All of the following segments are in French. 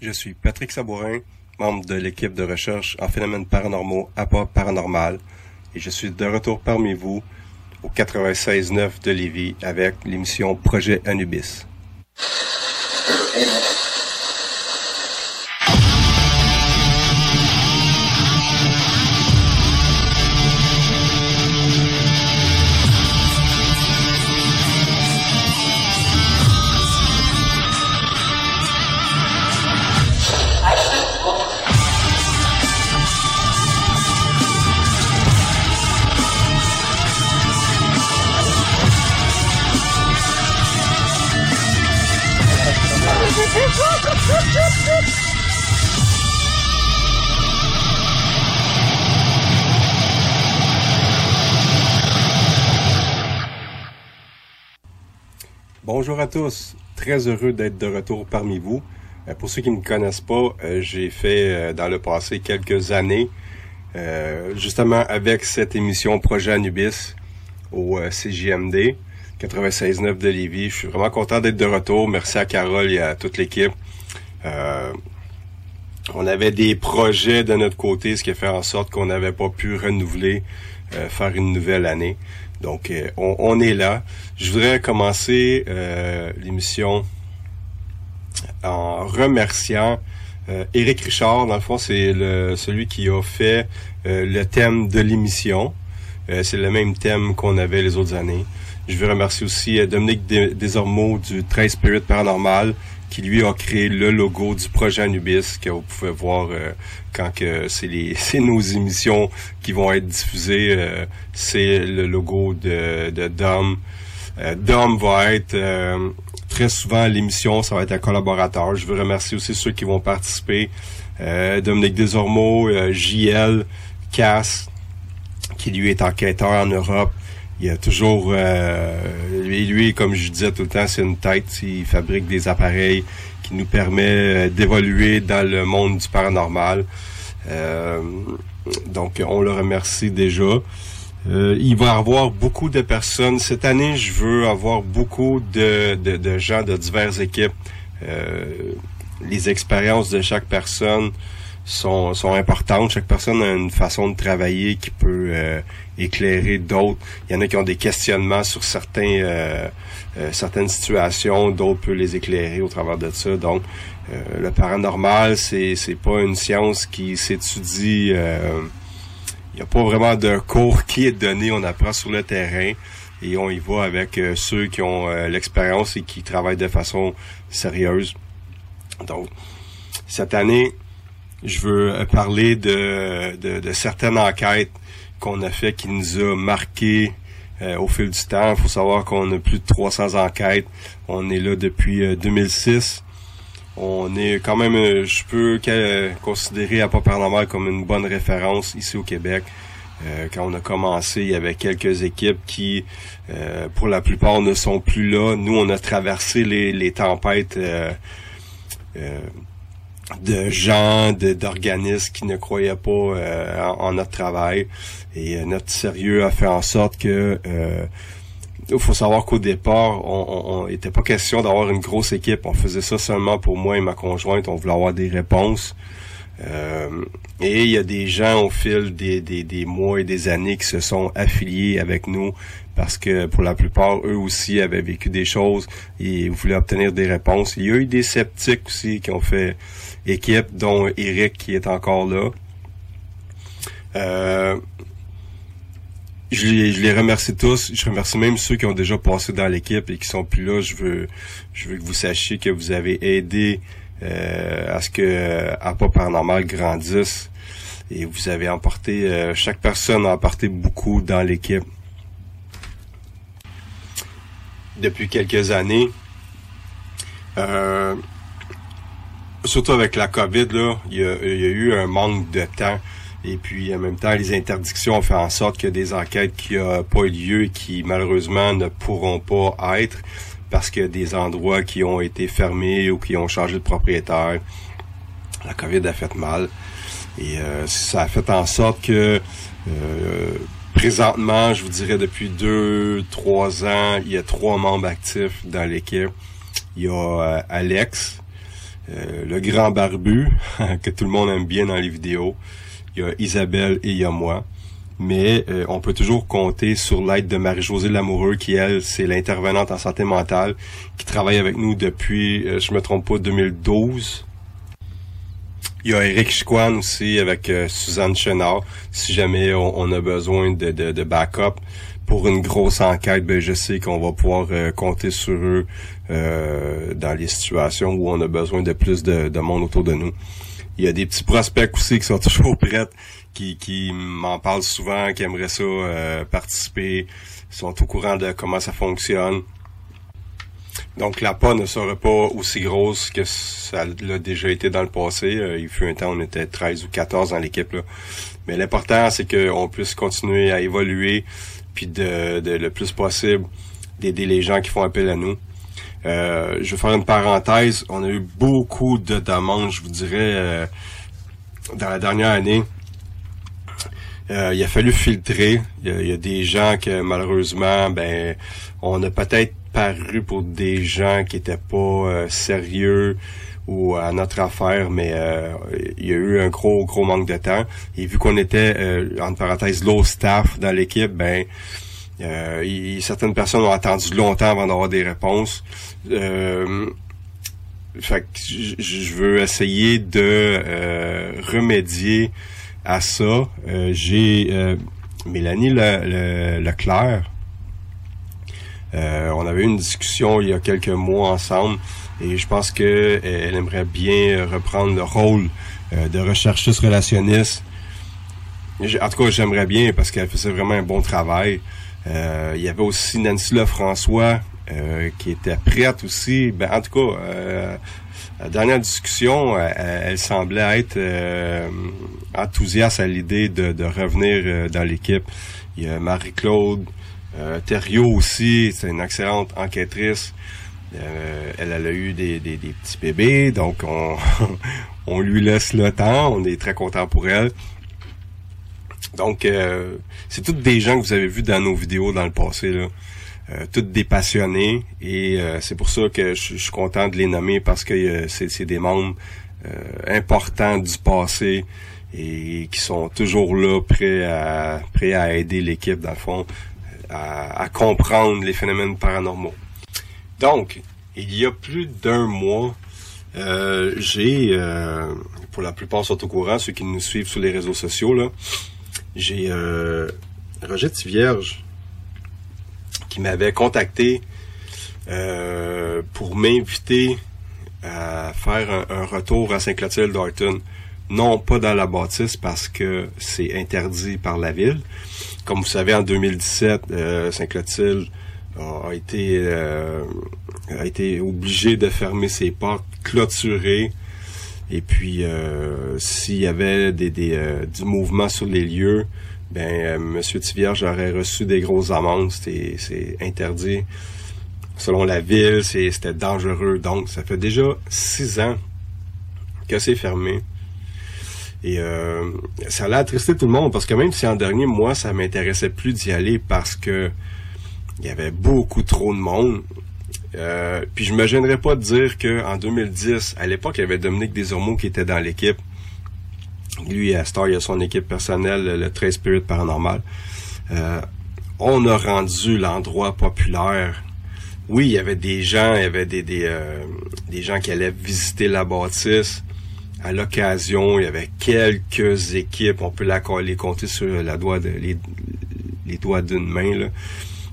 Je suis Patrick Sabourin, membre de l'équipe de recherche en phénomènes paranormaux APA Paranormal, et je suis de retour parmi vous au 96.9 de Lévis avec l'émission Projet Anubis. Bonjour à tous, très heureux d'être de retour parmi vous. Euh, pour ceux qui ne me connaissent pas, euh, j'ai fait euh, dans le passé quelques années, justement avec cette émission Projet Anubis au CJMD 96.9 de Lévis. Je suis vraiment content d'être de retour. Merci à Carole et à toute l'équipe. Euh, on avait des projets de notre côté, ce qui a fait en sorte qu'on n'avait pas pu renouveler, euh, faire une nouvelle année. Donc, euh, on, on est là. Je voudrais commencer euh, l'émission en remerciant euh, Éric Richard. Dans le fond, c'est le, celui qui a fait le thème de l'émission. C'est le même thème qu'on avait les autres années. Je veux remercier aussi euh, Dominique Des- Desormeaux du 13 Spirit Paranormal qui lui a créé le logo du projet Anubis que vous pouvez voir euh, quand que c'est les c'est nos émissions qui vont être diffusées euh, c'est le logo de, de Dom Dom va être très souvent à l'émission ça va être un collaborateur je veux remercier aussi ceux qui vont participer Dominique Desormeaux JL Cass qui lui est enquêteur en Europe. Il y a toujours, euh, lui, lui, comme je disais tout le temps, c'est une tête. Il fabrique des appareils qui nous permet euh, d'évoluer dans le monde du paranormal. Euh, donc, on le remercie déjà. Euh, il va y avoir beaucoup de personnes. Cette année, je veux avoir beaucoup de, de, de gens de diverses équipes. Euh, les expériences de chaque personne sont, sont importantes. Chaque personne a une façon de travailler qui peut euh, éclairer d'autres. Il y en a qui ont des questionnements sur certains, euh, euh, certaines situations, d'autres peuvent les éclairer au travers de ça. Donc, le paranormal, c'est c'est pas une science qui s'étudie. Il n'y a pas vraiment de cours qui est donné. On apprend sur le terrain et on y va avec ceux qui ont l'expérience et qui travaillent de façon sérieuse. Donc, cette année, je veux euh, parler de, de, certaines enquêtes qu'on a fait qui nous a marqué euh, au fil du temps. Il faut savoir qu'on a plus de 300 enquêtes. On est là depuis 2006. Euh, On est quand même, je peux considérer à pas Paranormal comme une bonne référence ici au Québec. quand on a commencé, il y avait quelques équipes qui, pour la plupart, ne sont plus là. Nous, on a traversé les, les tempêtes de gens, d'organismes qui ne croyaient pas euh, en, notre travail. Et euh, notre sérieux a fait en sorte que euh, il faut savoir qu'au départ, on n'était pas question d'avoir une grosse équipe. On faisait ça seulement pour moi et ma conjointe. On voulait avoir des réponses. et il y a des gens au fil des, des, des, mois et des années qui se sont affiliés avec nous parce que pour la plupart, eux aussi avaient vécu des choses et voulaient obtenir des réponses. Il y a eu des sceptiques aussi qui ont fait équipe, dont Eric qui est encore là. Euh, je, les, je les remercie tous. Je remercie même ceux qui ont déjà passé dans l'équipe et qui sont plus là. Je veux, je veux que vous sachiez que vous avez aidé euh, à ce que pas Paranormal grandisse. Et vous avez emporté, euh, chaque personne a apporté beaucoup dans l'équipe. Depuis quelques années, euh, surtout avec la COVID, là, il y, a, eu un manque de temps. Et puis, en même temps, les interdictions ont fait en sorte que des enquêtes qui n'ont pas eu lieu et qui, malheureusement, ne pourront pas être parce a des endroits qui ont été fermés ou qui ont changé de propriétaire. La COVID a fait mal. Et euh, ça a fait en sorte que euh, présentement, je vous dirais depuis deux, trois ans, il y a trois membres actifs dans l'équipe. Il y a euh, Alex, euh, le grand barbu, que tout le monde aime bien dans les vidéos. Il y a Isabelle et il y a moi. Mais euh, on peut toujours compter sur l'aide de Marie-Josée Lamoureux, qui, elle, c'est l'intervenante en santé mentale, qui travaille avec nous depuis, euh, je me trompe pas, 2012. Il y a Eric Chiquan aussi avec Suzanne Chenard, si jamais on, a besoin de, de, de backup pour une grosse enquête, ben je sais qu'on va pouvoir euh, compter sur eux euh, dans les situations où on a besoin de plus de, de, monde autour de nous. Il y a des petits prospects aussi qui sont toujours prêts, qui, qui m'en parlent souvent, qui aimeraient ça euh, participer, sont au courant de comment ça fonctionne. Donc la pas ne sera pas aussi grosse que ça l'a déjà été dans le passé. il fut un temps, on était 13 ou 14 dans l'équipe. là. Mais l'important, c'est qu'on puisse continuer à évoluer, puis de, le plus possible d'aider les gens qui font appel à nous. Euh, je vais faire une parenthèse. On a eu beaucoup de demandes, je vous dirais, euh, dans la dernière année. Euh, il a fallu filtrer. Il y a, des gens que malheureusement, ben, on a peut-être paru pour des gens qui étaient pas sérieux ou à notre affaire, mais il y a eu un gros, gros manque de temps. Et vu qu'on était, en parenthèse, low staff dans l'équipe, ben euh, certaines personnes ont attendu longtemps avant d'avoir des réponses. Euh, fait je veux essayer de euh, remédier à ça. Euh, j'ai Mélanie Leclerc. On avait eu une discussion il y a quelques mois ensemble et je pense que elle aimerait bien reprendre le rôle de recherchiste relationniste. En tout cas, j'aimerais bien parce qu'elle faisait vraiment un bon travail. Euh, il y avait aussi Nancy Lefrançois euh, qui était prête aussi. Ben, en tout cas, euh, la dernière discussion, elle, semblait être enthousiaste à l'idée de, de revenir dans l'équipe. Il y a Marie-Claude euh, Thériault aussi, c'est une excellente enquêtrice. elle, elle, a eu des, des, des, petits bébés, donc on, on lui laisse le temps. On est très content pour elle. Donc, euh, c'est toutes des gens que vous avez vus dans nos vidéos dans le passé. Là. euh, toutes des passionnés et euh, c'est pour ça que je, suis content de les nommer parce que euh, c'est des membres importants du passé et qui sont toujours là prêts à prêts à aider l'équipe dans le fond à, comprendre les phénomènes paranormaux. Donc, il y a plus d'un mois, j'ai pour la plupart sont au courant, ceux qui nous suivent sur les réseaux sociaux là, j'ai Roger Tivierge qui m'avait contacté euh, pour m'inviter à faire un, retour à Saint-Clotilde d'Orton. Non pas dans la bâtisse parce que c'est interdit par la ville. Comme vous savez, en 2017, euh, Saint-Clotilde a été euh, a été obligé de fermer ses portes, clôturer. Et puis, s'il y avait des, des du mouvement sur les lieux, ben euh, Monsieur Tivierge aurait reçu des grosses amendes. C'est interdit. Selon la ville, c'était dangereux. Donc, ça fait déjà six ans que c'est fermé. Et euh, ça a attristé tout le monde parce que même si en dernier mois, ça m'intéressait plus d'y aller parce que il y avait beaucoup trop de monde. Euh, puis je me gênerais pas de dire que en 2010, à l'époque, il y avait Dominique Desormeaux qui était dans l'équipe. Lui, à Star, il a son équipe personnelle, le Trace Spirit Paranormal. Euh, on a rendu l'endroit populaire. Oui, il y avait des gens, il y avait des, des, euh, des gens qui allaient visiter la bâtisse. À l'occasion, il y avait quelques équipes, on peut les compter sur la doigt les, doigts d'une main,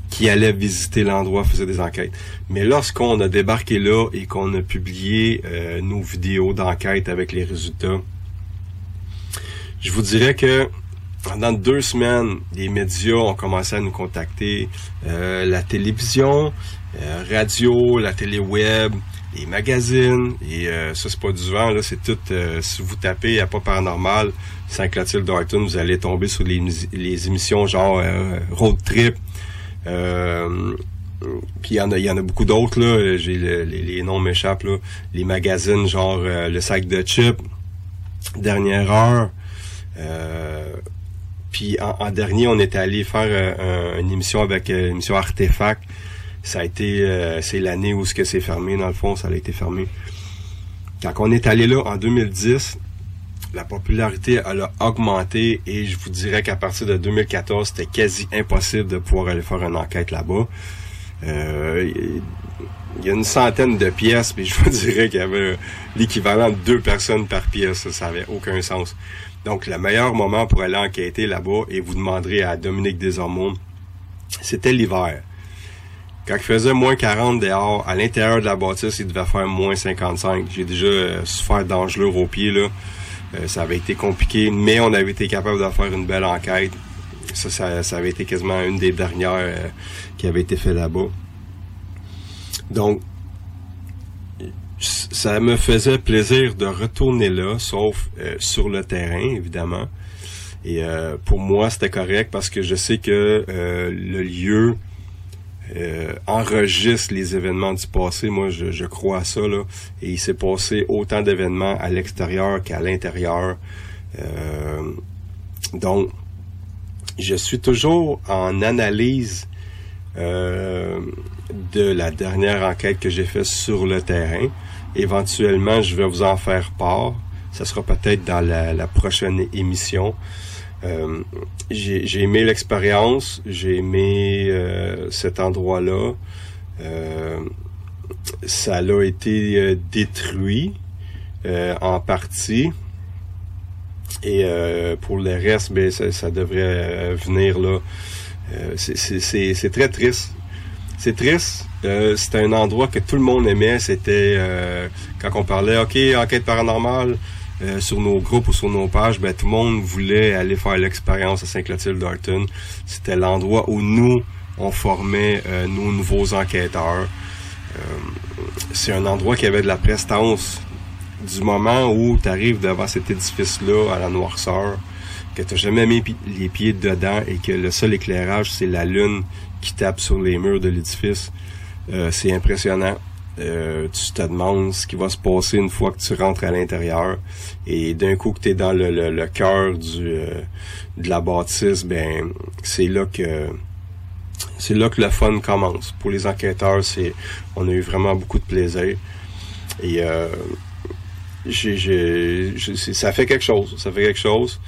qui allaient visiter l'endroit, faisaient des enquêtes. Mais lorsqu'on a débarqué là et qu'on a publié euh, nos vidéos d'enquête avec les résultats, je vous dirais que pendant deux semaines, les médias ont commencé à nous contacter. Euh, la télévision, euh, radio, la télé web, les magazines. Et euh, ça, c'est pas du vent, là, c'est tout. si vous tapez à pas paranormal, Saint-Clotilde d'Orton, vous allez tomber sur les, les émissions genre Road Trip. puis il y en a, y en a beaucoup d'autres là. J'ai les, noms m'échappent là. Les magazines genre le sac de chips, dernière heure. Euh, puis en, dernier, on est allé faire euh, une émission avec euh, une émission Artefact. Ça a été, c'est l'année où ce que c'est fermé dans le fond, ça a été fermé. Quand on est allé là en 2010, la popularité a augmenté et je vous dirais qu'à partir de 2014, c'était quasi impossible de pouvoir aller faire une enquête là-bas. il y a une centaine de pièces, mais je vous dirais qu'il y avait l'équivalent de deux personnes par pièce. Ça n'avait aucun sens. Donc, le meilleur moment pour aller enquêter là-bas, et vous demanderez à Dominique Desormeaux, c'était l'hiver. Quand il faisait moins 40 dehors, à l'intérieur de la bâtisse, il devait faire moins 55. J'ai déjà euh, souffert d'engelure au pied, là. Euh, ça avait été compliqué, mais on avait été capable de faire une belle enquête. Ça, ça, avait été quasiment une des dernières euh, qui avait été fait là-bas. Donc, ça me faisait plaisir de retourner là, sauf euh, sur le terrain, évidemment. Et euh, pour moi, c'était correct parce que je sais que euh, le lieu enregistre les événements du passé. Moi, je, je crois à ça. Là. Et il s'est passé autant d'événements à l'extérieur qu'à l'intérieur. donc, je suis toujours en analyse de la dernière enquête que j'ai faite sur le terrain. Éventuellement, je vais vous en faire part. Ça sera peut-être dans la, prochaine émission. Euh, j'ai aimé l'expérience, j'ai aimé euh, cet endroit-là. Euh, ça a été détruit en partie. Et pour le reste, ben, ça, ça devrait venir là. C'est très triste. C'est triste euh, c'était un endroit que tout le monde aimait. C'était euh, quand on parlait, OK, enquête paranormale euh, sur nos groupes ou sur nos pages, ben tout le monde voulait aller faire l'expérience à Saint-Clotilde d'Arton. C'était l'endroit où nous, on formait nos nouveaux enquêteurs. c'est un endroit qui avait de la prestance du moment où tu arrives devant cet édifice-là à la noirceur, que tu jamais mis les pieds dedans et que le seul éclairage, c'est la lune qui tape sur les murs de l'édifice. Euh, c'est impressionnant. Euh, tu te demandes ce qui va se passer une fois que tu rentres à l'intérieur. Et d'un coup que tu es dans le, le, cœur du euh, de la bâtisse, ben c'est là que c'est là que le fun commence. Pour les enquêteurs, c'est on a eu vraiment beaucoup de plaisir. Et euh, ça fait quelque chose. Ça fait quelque chose.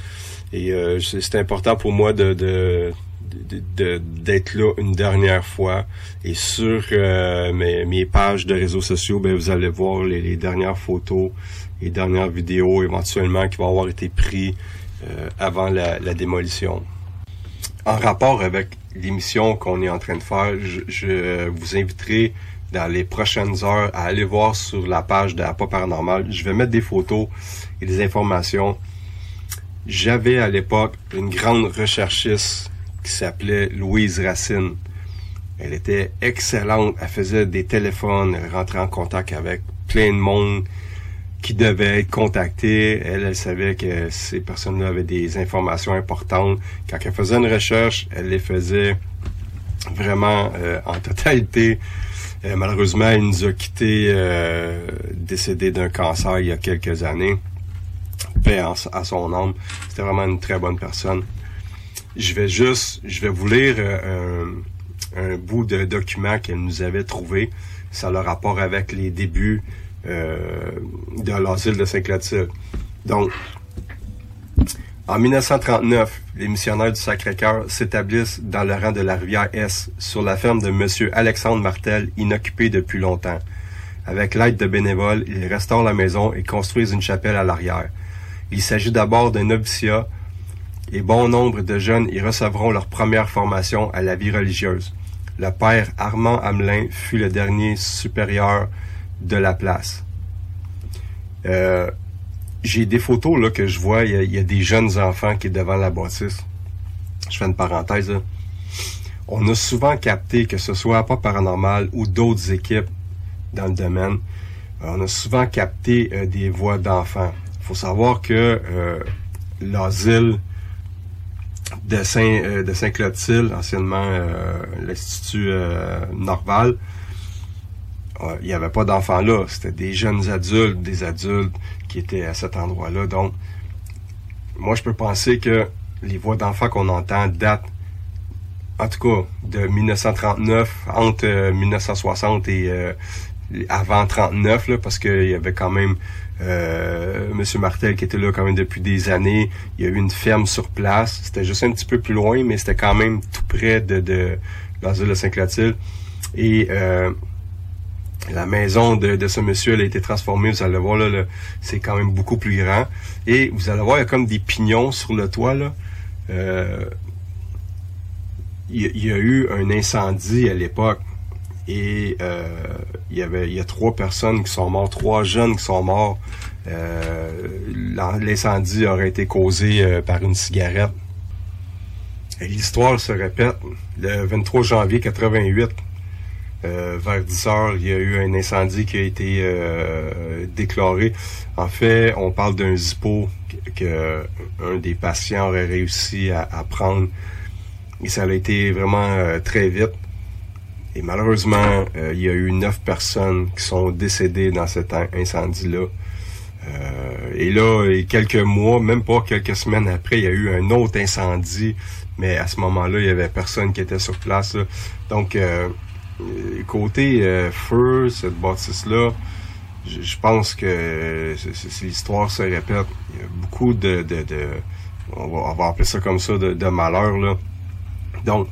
Et euh, c'est important pour moi de- de- d'être là une dernière fois. Et sur euh, mes, pages de réseaux sociaux, ben, vous allez voir les, dernières photos, les dernières vidéos éventuellement qui vont avoir été prises euh, avant la, la démolition. En rapport avec l'émission qu'on est en train de faire, je, je vous inviterai dans les prochaines heures à aller voir sur la page de Pas Paranormal. Je vais mettre des photos et des informations. J'avais à l'époque une grande recherchiste qui s'appelait Louise Racine. Elle était excellente. Elle faisait des téléphones, elle rentrait en contact avec plein de monde qui devait être contacté. Elle, elle savait que ces personnes-là avaient des informations importantes. Quand elle faisait une recherche, elle les faisait vraiment euh, en totalité. Euh, malheureusement, elle nous a quittés euh, décédée d'un cancer il y a quelques années. Paix à son âme. C'était vraiment une très bonne personne. Je vais juste, je vais vous lire euh, un, un bout de document qu'elle nous avait trouvé. Ça a le rapport avec les débuts euh, de l'asile de Saint-Clotilde. Donc, en 1939, les missionnaires du Sacré-Cœur s'établissent dans le rang de la rivière S, sur la ferme de Monsieur Alexandre Martel, inoccupée depuis longtemps. Avec l'aide de bénévoles, ils restaurent la maison et construisent une chapelle à l'arrière. Il s'agit d'abord d'un noviciat et bon nombre de jeunes y recevront leur première formation à la vie religieuse. Le père Armand Hamelin fut le dernier supérieur de la place. Euh, j'ai des photos là que je vois, il y, a, des jeunes enfants qui est devant la bâtisse. Je fais une parenthèse. On a souvent capté que ce soit pas paranormal ou d'autres équipes dans le domaine, euh, on a souvent capté euh, des voix d'enfants. Il faut savoir que l'asile de Saint euh, de Clotilde, anciennement euh, l'institut euh, Norval, il n'y avait pas d'enfants là. C'était des jeunes adultes, des adultes qui étaient à cet endroit-là. Donc, moi, je peux penser que les voix d'enfants qu'on entend datent, en tout cas, de 1939, entre euh, 1960 et euh, avant 39, là, parce qu'il y avait quand même Monsieur Martel qui était là quand même depuis des années. Il y a eu une ferme sur place. C'était juste un petit peu plus loin, mais c'était quand même tout près de, de l'asile de Saint-Clotilde. Et euh, la maison de, de ce monsieur elle a été transformée. Vous allez voir, là, là, c'est quand même beaucoup plus grand. Et vous allez voir, il y a comme des pignons sur le toit. Là. Euh, il y a eu un incendie à l'époque. Et euh, il y avait il y a trois personnes qui sont mortes, trois jeunes qui sont morts. Euh, L'incendie aurait été causé euh, par une cigarette. Et l'histoire se répète. Le 23 janvier 88, euh, vers 10 heures, il y a eu un incendie qui a été euh, déclaré. En fait, on parle d'un zippo que, un des patients aurait réussi à, prendre. Et ça a été vraiment euh, très vite. Et malheureusement, euh, il y a eu neuf personnes qui sont décédées dans cet in- incendie-là. Euh, et là, et quelques mois, même pas quelques semaines après, il y a eu un autre incendie. Mais à ce moment-là, il y avait personne qui était sur place. là. Donc, euh, euh, côté euh, feu, cette bâtisse-là, je pense que l'histoire se répète. Il y a beaucoup de, de, de- on, va, on va appeler ça comme ça, de, de malheur. Là. Donc,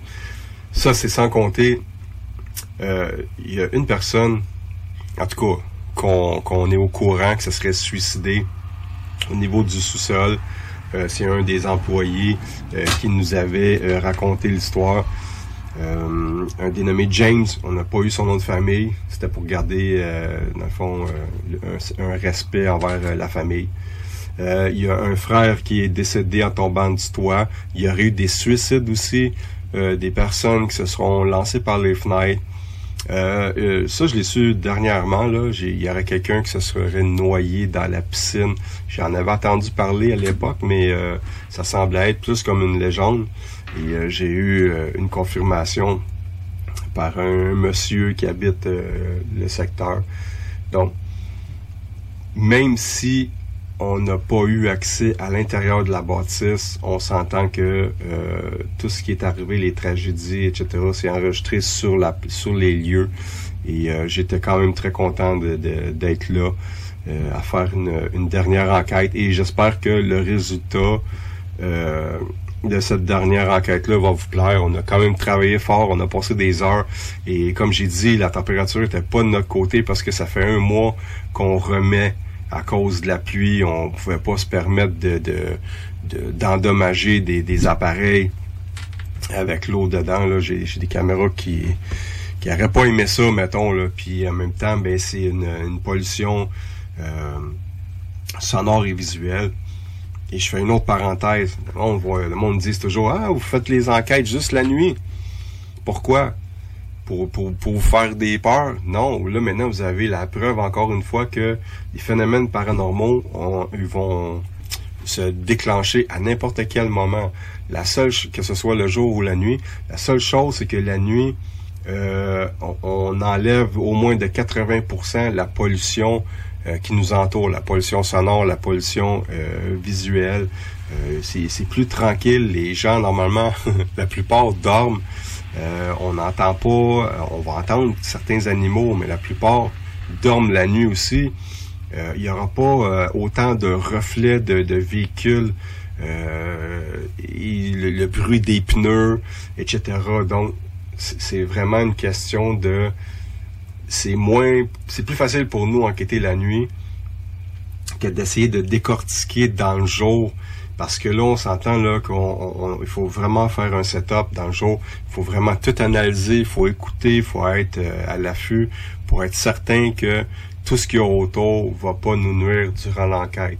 ça, c'est sans compter, il y a une personne, en tout cas, qu'on est au courant que ça serait suicidé au niveau du sous-sol. Euh, c'est un des employés euh, qui nous avait euh, raconté l'histoire. Euh, un dénommé James, on n'a pas eu son nom de famille. C'était pour garder, euh, dans le fond, euh, un, un respect envers euh, la famille. Euh, il y a un frère qui est décédé en tombant du toit. Il y aurait eu des suicides aussi, euh, des personnes qui se seront lancées par les fenêtres. Euh, euh, ça, je l'ai su dernièrement. Il y aurait quelqu'un qui se serait noyé dans la piscine. J'en avais entendu parler à l'époque, mais euh, ça semblait être plus comme une légende. Et euh, j'ai eu une confirmation par un monsieur qui habite le secteur. Donc, même si on n'a pas eu accès à l'intérieur de la bâtisse. On s'entend que euh, tout ce qui est arrivé, les tragédies, etc., c'est enregistré sur les lieux. Et euh, j'étais quand même très content d'être là euh, à faire une, une, dernière enquête. Et j'espère que le résultat de cette dernière enquête-là va vous plaire. On a quand même travaillé fort, on a passé des heures. Et comme j'ai dit, la température était pas de notre côté parce que ça fait un mois qu'on remet à cause de la pluie, on pouvait pas se permettre de, d'endommager des, des, appareils avec l'eau dedans. J'ai, des caméras qui qui n'auraient pas aimé ça, mettons. Là. Puis en même temps, ben c'est une, une pollution euh, sonore et visuelle. Et je fais une autre parenthèse. On voit, le monde dit toujours Ah, vous faites les enquêtes juste la nuit. Pourquoi? Pour, pour, pour vous faire des peurs. Non, là maintenant vous avez la preuve encore une fois que les phénomènes paranormaux ils vont se déclencher à n'importe quel moment. La seule, que ce soit le jour ou la nuit, la seule chose c'est que la nuit, euh, on, enlève au moins de 80% la pollution euh, qui nous entoure, la pollution sonore, la pollution euh, visuelle. c'est plus tranquille. Les gens normalement, la plupart dorment. Euh, on n'entend pas, euh, on va entendre certains animaux, mais la plupart dorment la nuit aussi. Euh, il n'y aura pas autant de reflets de, véhicules, et le, bruit des pneus, etc. Donc, c'est vraiment une question de... C'est moins... C'est plus facile pour nous enquêter la nuit que d'essayer de décortiquer dans le jour parce que là, on s'entend là qu'il faut vraiment faire un setup dans le jour. Il faut vraiment tout analyser, il faut écouter, il faut être euh, à l'affût pour être certain que tout ce qu'il y a autour va pas nous nuire durant l'enquête.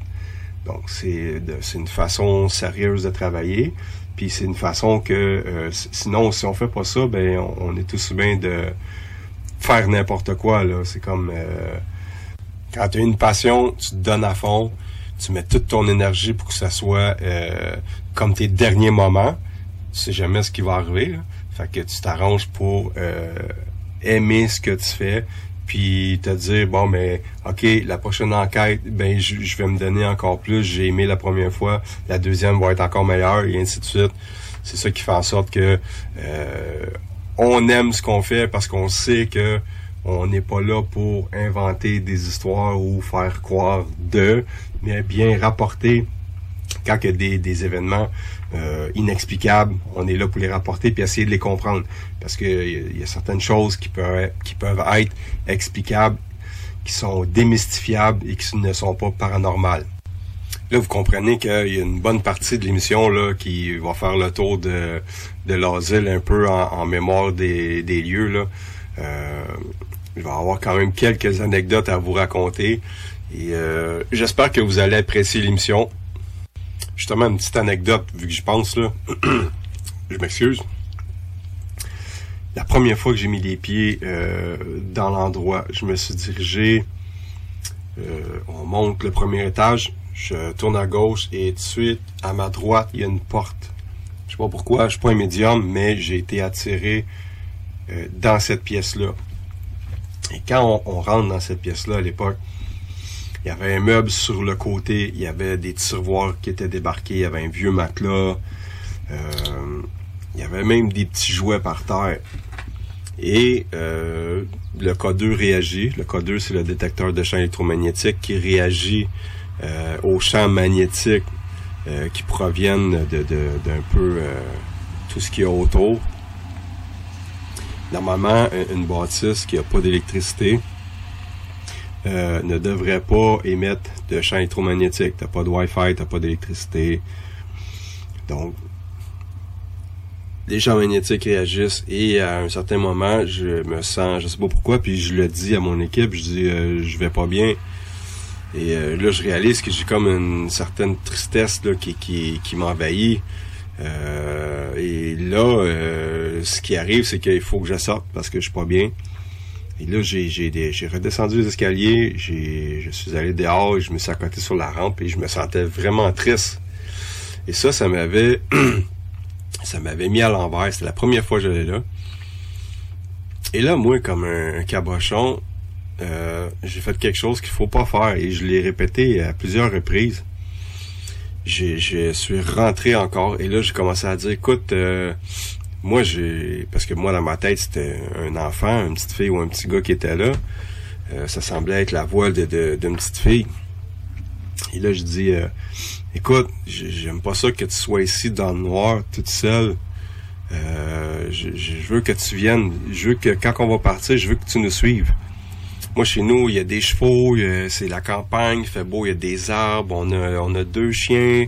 Donc c'est une façon sérieuse de travailler. Puis c'est une façon que euh, sinon si on fait pas ça, ben on, est tous bien de faire n'importe quoi. C'est comme euh, quand tu as une passion, tu te donnes à fond tu mets toute ton énergie pour que ça soit euh, comme tes derniers moments. Tu sais jamais ce qui va arriver. Là. Fait que tu t'arranges pour euh, aimer ce que tu fais, puis te dire bon mais ok la prochaine enquête ben je, vais me donner encore plus. J'ai aimé la première fois, la deuxième va être encore meilleure et ainsi de suite. C'est ça qui fait en sorte que euh, on aime ce qu'on fait parce qu'on sait que on n'est pas là pour inventer des histoires ou faire croire de, mais bien rapporter quand il y a des, événements euh, inexplicables, on est là pour les rapporter puis essayer de les comprendre. Parce qu'il y, a certaines choses qui peuvent, qui peuvent être explicables, qui sont démystifiables et qui ne sont pas paranormales. Là, vous comprenez qu'il y a une bonne partie de l'émission là qui va faire le tour de, de l'asile un peu en, mémoire des, des lieux. Là. Euh, je vais avoir quand même quelques anecdotes à vous raconter. Et euh, j'espère que vous allez apprécier l'émission. Justement, une petite anecdote, vu que je pense là. je m'excuse. La première fois que j'ai mis les pieds euh, dans l'endroit, je me suis dirigé. Euh, on monte le premier étage, je tourne à gauche et tout de suite, à ma droite, il y a une porte. Je sais pas pourquoi, je suis pas un médium, mais j'ai été attiré dans cette pièce-là. Et quand on, rentre dans cette pièce-là à l'époque, il y avait un meuble sur le côté, il y avait des tiroirs qui étaient débarqués, il y avait un vieux matelas, euh, il y avait même des petits jouets par terre. Et euh, le codeur réagit. Le codeur, c'est le détecteur de champs électromagnétiques qui réagit euh, aux champs magnétiques qui proviennent de, d'un peu tout ce qui est autour. Normalement, une bâtisse qui n'a pas d'électricité euh, ne devrait pas émettre de champ électromagnétique. T'as pas de Wi-Fi, t'as pas d'électricité. Donc, les champs magnétiques réagissent et à un certain moment, je me sens, je sais pas pourquoi, puis je le dis à mon équipe, je dis euh, je vais pas bien. Et euh, là, je réalise que j'ai comme une certaine tristesse là, qui, qui, qui m'envahit. Euh, et là, euh, ce qui arrive, c'est qu'il faut que je sorte parce que je suis pas bien. Et là, j'ai, j'ai, redescendu les escaliers, je suis allé dehors et je me suis accoté sur la rampe et je me sentais vraiment triste. Et ça, ça m'avait, ça m'avait mis à l'envers. C'était la première fois que j'allais là. Et là, moi, comme un, cabochon, euh, j'ai fait quelque chose qu'il faut pas faire et je l'ai répété à plusieurs reprises. J'ai, je suis rentré encore et là j'ai commencé à dire, écoute, euh, moi j'ai, parce que moi dans ma tête c'était un enfant, une petite fille ou un petit gars qui était là. Euh, ça semblait être la voix de, d'une petite fille. Et là je dis, euh, écoute, j'ai- j'aime pas ça que tu sois ici dans le noir, toute seule. Euh, je, je veux que tu viennes. Je veux que quand on va partir, je veux que tu nous suives. Moi, chez nous, il y a des chevaux, c'est la campagne, il fait beau, il y a des arbres, on a, on a deux chiens,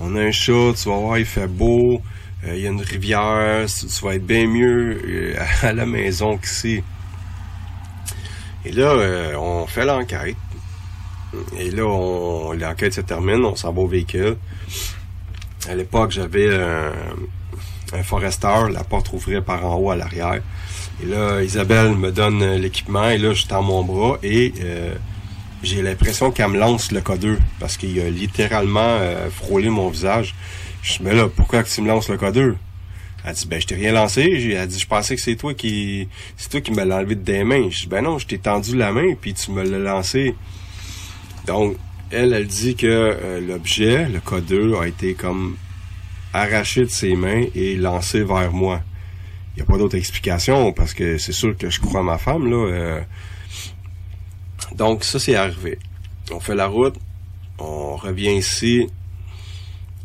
on a un chat, tu vas voir, il fait beau, euh, il y a une rivière, tu, vas être bien mieux euh, à la maison qu'ici. Et là, euh, on fait l'enquête. Et là, l'enquête se termine, on s'en va au véhicule. À l'époque, j'avais un, un foresteur, la porte ouvrait par en haut à l'arrière. Et là, Isabelle me donne l'équipement et là, je tends mon bras et euh, j'ai l'impression qu'elle me lance le codeur parce qu'il a littéralement euh, frôlé mon visage. Je dis, mais là, pourquoi que tu me lances le codeur? Elle dit, ben, je t'ai rien lancé. Elle dit, je pensais que c'est toi qui, c'est toi qui me enlevé de des mains. Je dis, ben non, je t'ai tendu la main puis tu me l'as lancé. Donc, elle, elle dit que euh, l'objet, le codeur, a été comme arraché de ses mains et lancé vers moi. Il n'y a pas d'autre explication parce que c'est sûr que je crois ma femme, là. euh. Donc, ça, c'est arrivé. On fait la route, on revient ici.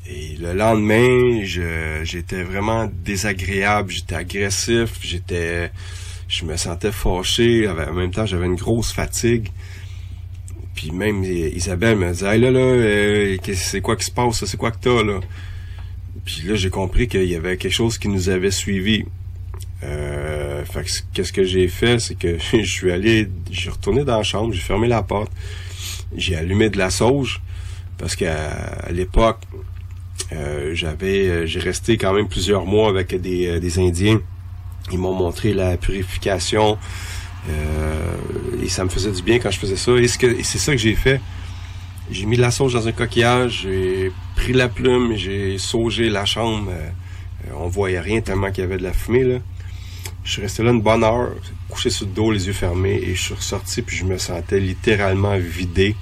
Et le lendemain, je, j'étais vraiment désagréable, j'étais agressif, j'étais, je me sentais fâché. En même temps, j'avais une grosse fatigue. Puis même Isabelle me disait, hey, là, là, euh, c'est quoi qui se passe? C'est quoi que t'as, là? Puis là, j'ai compris qu'il y avait quelque chose qui nous avait suivis. Euh, fait qu'est-ce que j'ai fait, c'est que je suis allé, j'ai retourné dans la chambre, j'ai fermé la porte, j'ai allumé de la sauge parce qu'à à l'époque, euh, j'avais, euh, j'ai resté quand même plusieurs mois avec des, euh, des Indiens. Ils m'ont montré la purification euh, et ça me faisait du bien quand je faisais ça. Et, c'est ça que j'ai fait. J'ai mis de la sauge dans un coquillage, j'ai pris la plume, j'ai saugé la chambre. on voyait rien tellement qu'il y avait de la fumée là. Je suis resté là une bonne heure, couché sur le dos, les yeux fermés, et je suis ressorti puis je me sentais littéralement vidé,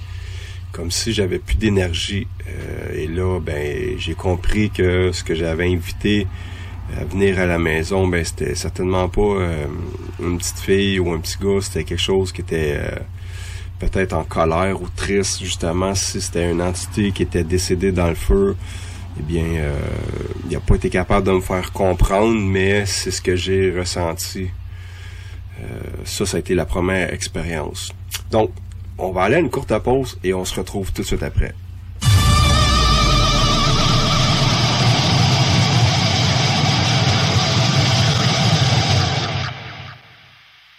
comme si j'avais plus d'énergie. Euh, et là, ben, j'ai compris que ce que j'avais invité à venir à la maison, ben, c'était certainement pas euh, une petite fille ou un petit gars, c'était quelque chose qui était euh, peut-être en colère ou triste, justement, si c'était une entité qui était décédée dans le feu, eh bien, euh, il n'a pas été capable de me faire comprendre, mais c'est ce que j'ai ressenti. Euh, ça, ça a été la première expérience. Donc, on va aller à une courte pause et on se retrouve tout de suite après.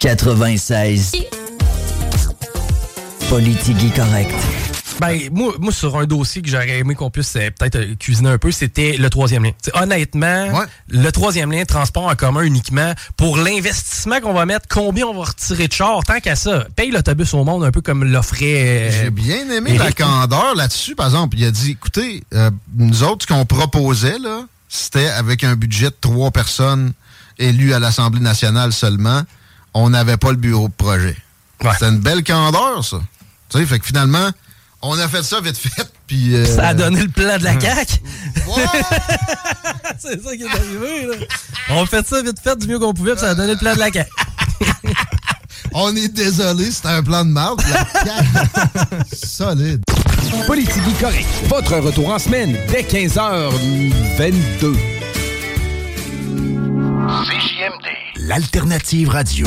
« 96. Politique correct. Ben, moi, moi, sur un dossier que j'aurais aimé qu'on puisse euh, peut-être euh, cuisiner un peu, c'était le troisième lien. T'sais, honnêtement, le troisième lien, transport en commun uniquement, pour l'investissement qu'on va mettre, combien on va retirer de char, tant qu'à ça, paye l'autobus au monde un peu comme l'offrait. euh, J'ai bien aimé la candeur là-dessus, par exemple. Il a dit, écoutez, nous autres, ce qu'on proposait, là, c'était avec un budget de trois personnes élues à l'Assemblée nationale seulement. On n'avait pas le bureau de projet. C'était une belle candeur, ça. Tu sais, fait que finalement, on a fait ça vite fait, puis... euh, Ça a donné le plan de la CAQ. C'est ça qui est arrivé, là. On a fait ça vite fait du mieux qu'on pouvait, puis ça a donné le plan de la CAQ. On est désolé, c'était un plan de marde. La solide. Politique correct. Votre retour en semaine dès 15h22. CJMD. L'alternative radio.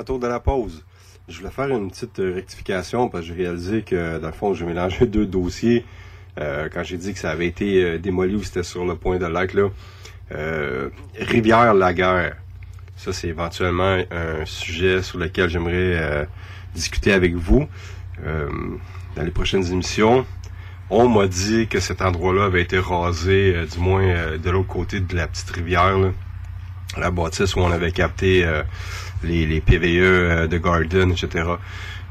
Retour de la pause. Je voulais faire une petite euh, rectification parce que j'ai réalisé que, dans le fond, j'ai mélangé deux dossiers. quand j'ai dit que ça avait été démoli ou c'était sur le point de l'être, là, Rivière-Laguerre. Ça, c'est éventuellement un sujet sur lequel j'aimerais discuter avec vous dans les prochaines émissions. On m'a dit que cet endroit-là avait été rasé, du moins de l'autre côté de la petite rivière, la bâtisse où on avait capté les, PVE de Garden, etc.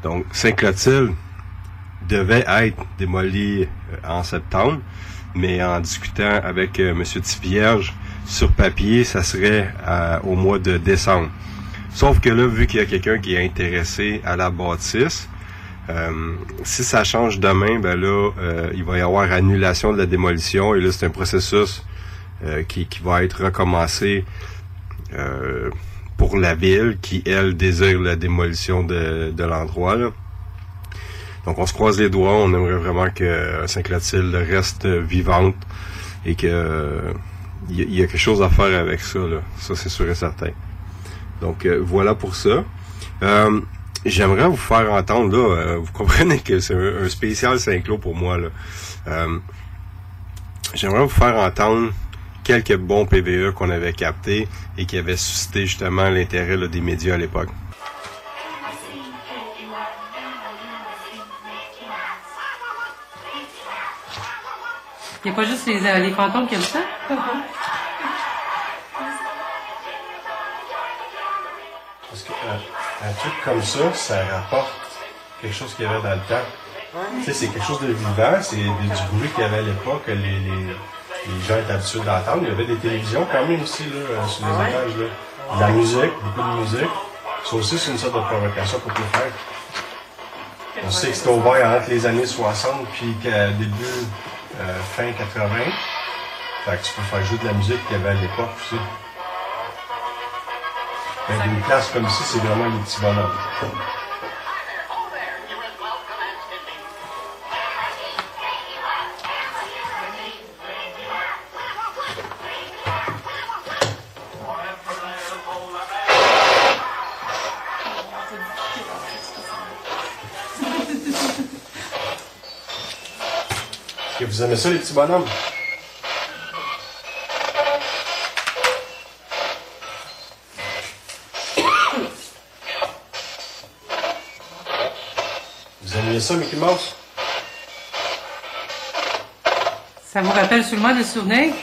Donc, Saint-Clotilde devait être démoli en septembre, mais en discutant avec M. Tivierge, sur papier, ça serait au mois de décembre. Sauf que là, vu qu'il y a quelqu'un qui est intéressé à la bâtisse, euh, si ça change demain, ben là, euh, il va y avoir annulation de la démolition et là, c'est un processus euh, qui, va être recommencé pour la ville qui, elle, désire la démolition de, de l'endroit. Donc on se croise les doigts, on aimerait vraiment que Saint-Clotilde reste vivante et que il y, a quelque chose à faire avec ça, là. Ça, c'est sûr et certain. Donc voilà pour ça. Euh, J'aimerais vous faire entendre, là, euh, vous comprenez que c'est un, spécial Saint-Cloud pour moi, là. Euh, J'aimerais vous faire entendre quelques bons PVE qu'on avait captés et qui avaient suscité justement l'intérêt des médias à l'époque. Il n'y a pas juste les, euh, les fantômes qui aiment ça? Parce que, euh, un truc comme ça, ça rapporte quelque chose qu'il y avait dans le temps. Tu sais, c'est quelque chose de vivant, c'est du bruit qu'il y avait à l'époque, les, les, les, gens étaient habitués d'entendre. Il y avait des télévisions quand même aussi, là, euh, sur les étages, là. De la musique, beaucoup de musique. Ça aussi, c'est une sorte de provocation pour tout faire. On sait que c'était ouvert entre les années 60 puis début, euh, fin 80. Fait que tu peux faire jouer de la musique qu'il y avait à l'époque aussi. Ben, une place comme ça, c'est vraiment les petits bonhommes. Que vous aimez ça, les petits bonhommes? ça, Mickey Mouse? Ça vous rappelle seulement des souvenirs?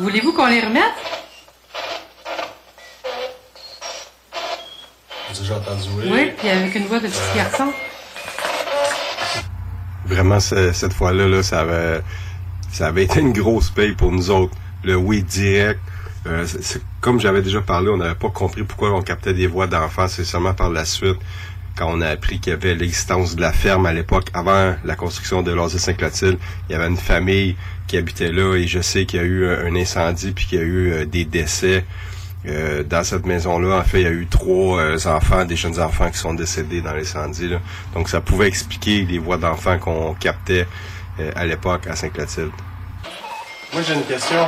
Voulez-vous qu'on les remette? Oui. Puis avec une voix de petit garçon. Vraiment, cette fois-là, là, ça avait, ça avait été une grosse paye pour nous autres. Le oui direct, euh, comme j'avais déjà parlé, on n'avait pas compris pourquoi on captait des voix d'enfants. C'est seulement par la suite, quand on a appris qu'il y avait l'existence de la ferme à l'époque, avant la construction de l'Oasis Saint-Clotilde, il y avait une famille qui habitait là et je sais qu'il y a eu un incendie puis qu'il y a eu euh, des décès. Euh, dans cette maison-là, en fait, il y a eu trois enfants, des jeunes enfants qui sont décédés dans l'incendie. Donc, ça pouvait expliquer les voix d'enfants qu'on captait à l'époque à Saint-Clotilde. Moi, j'ai une question.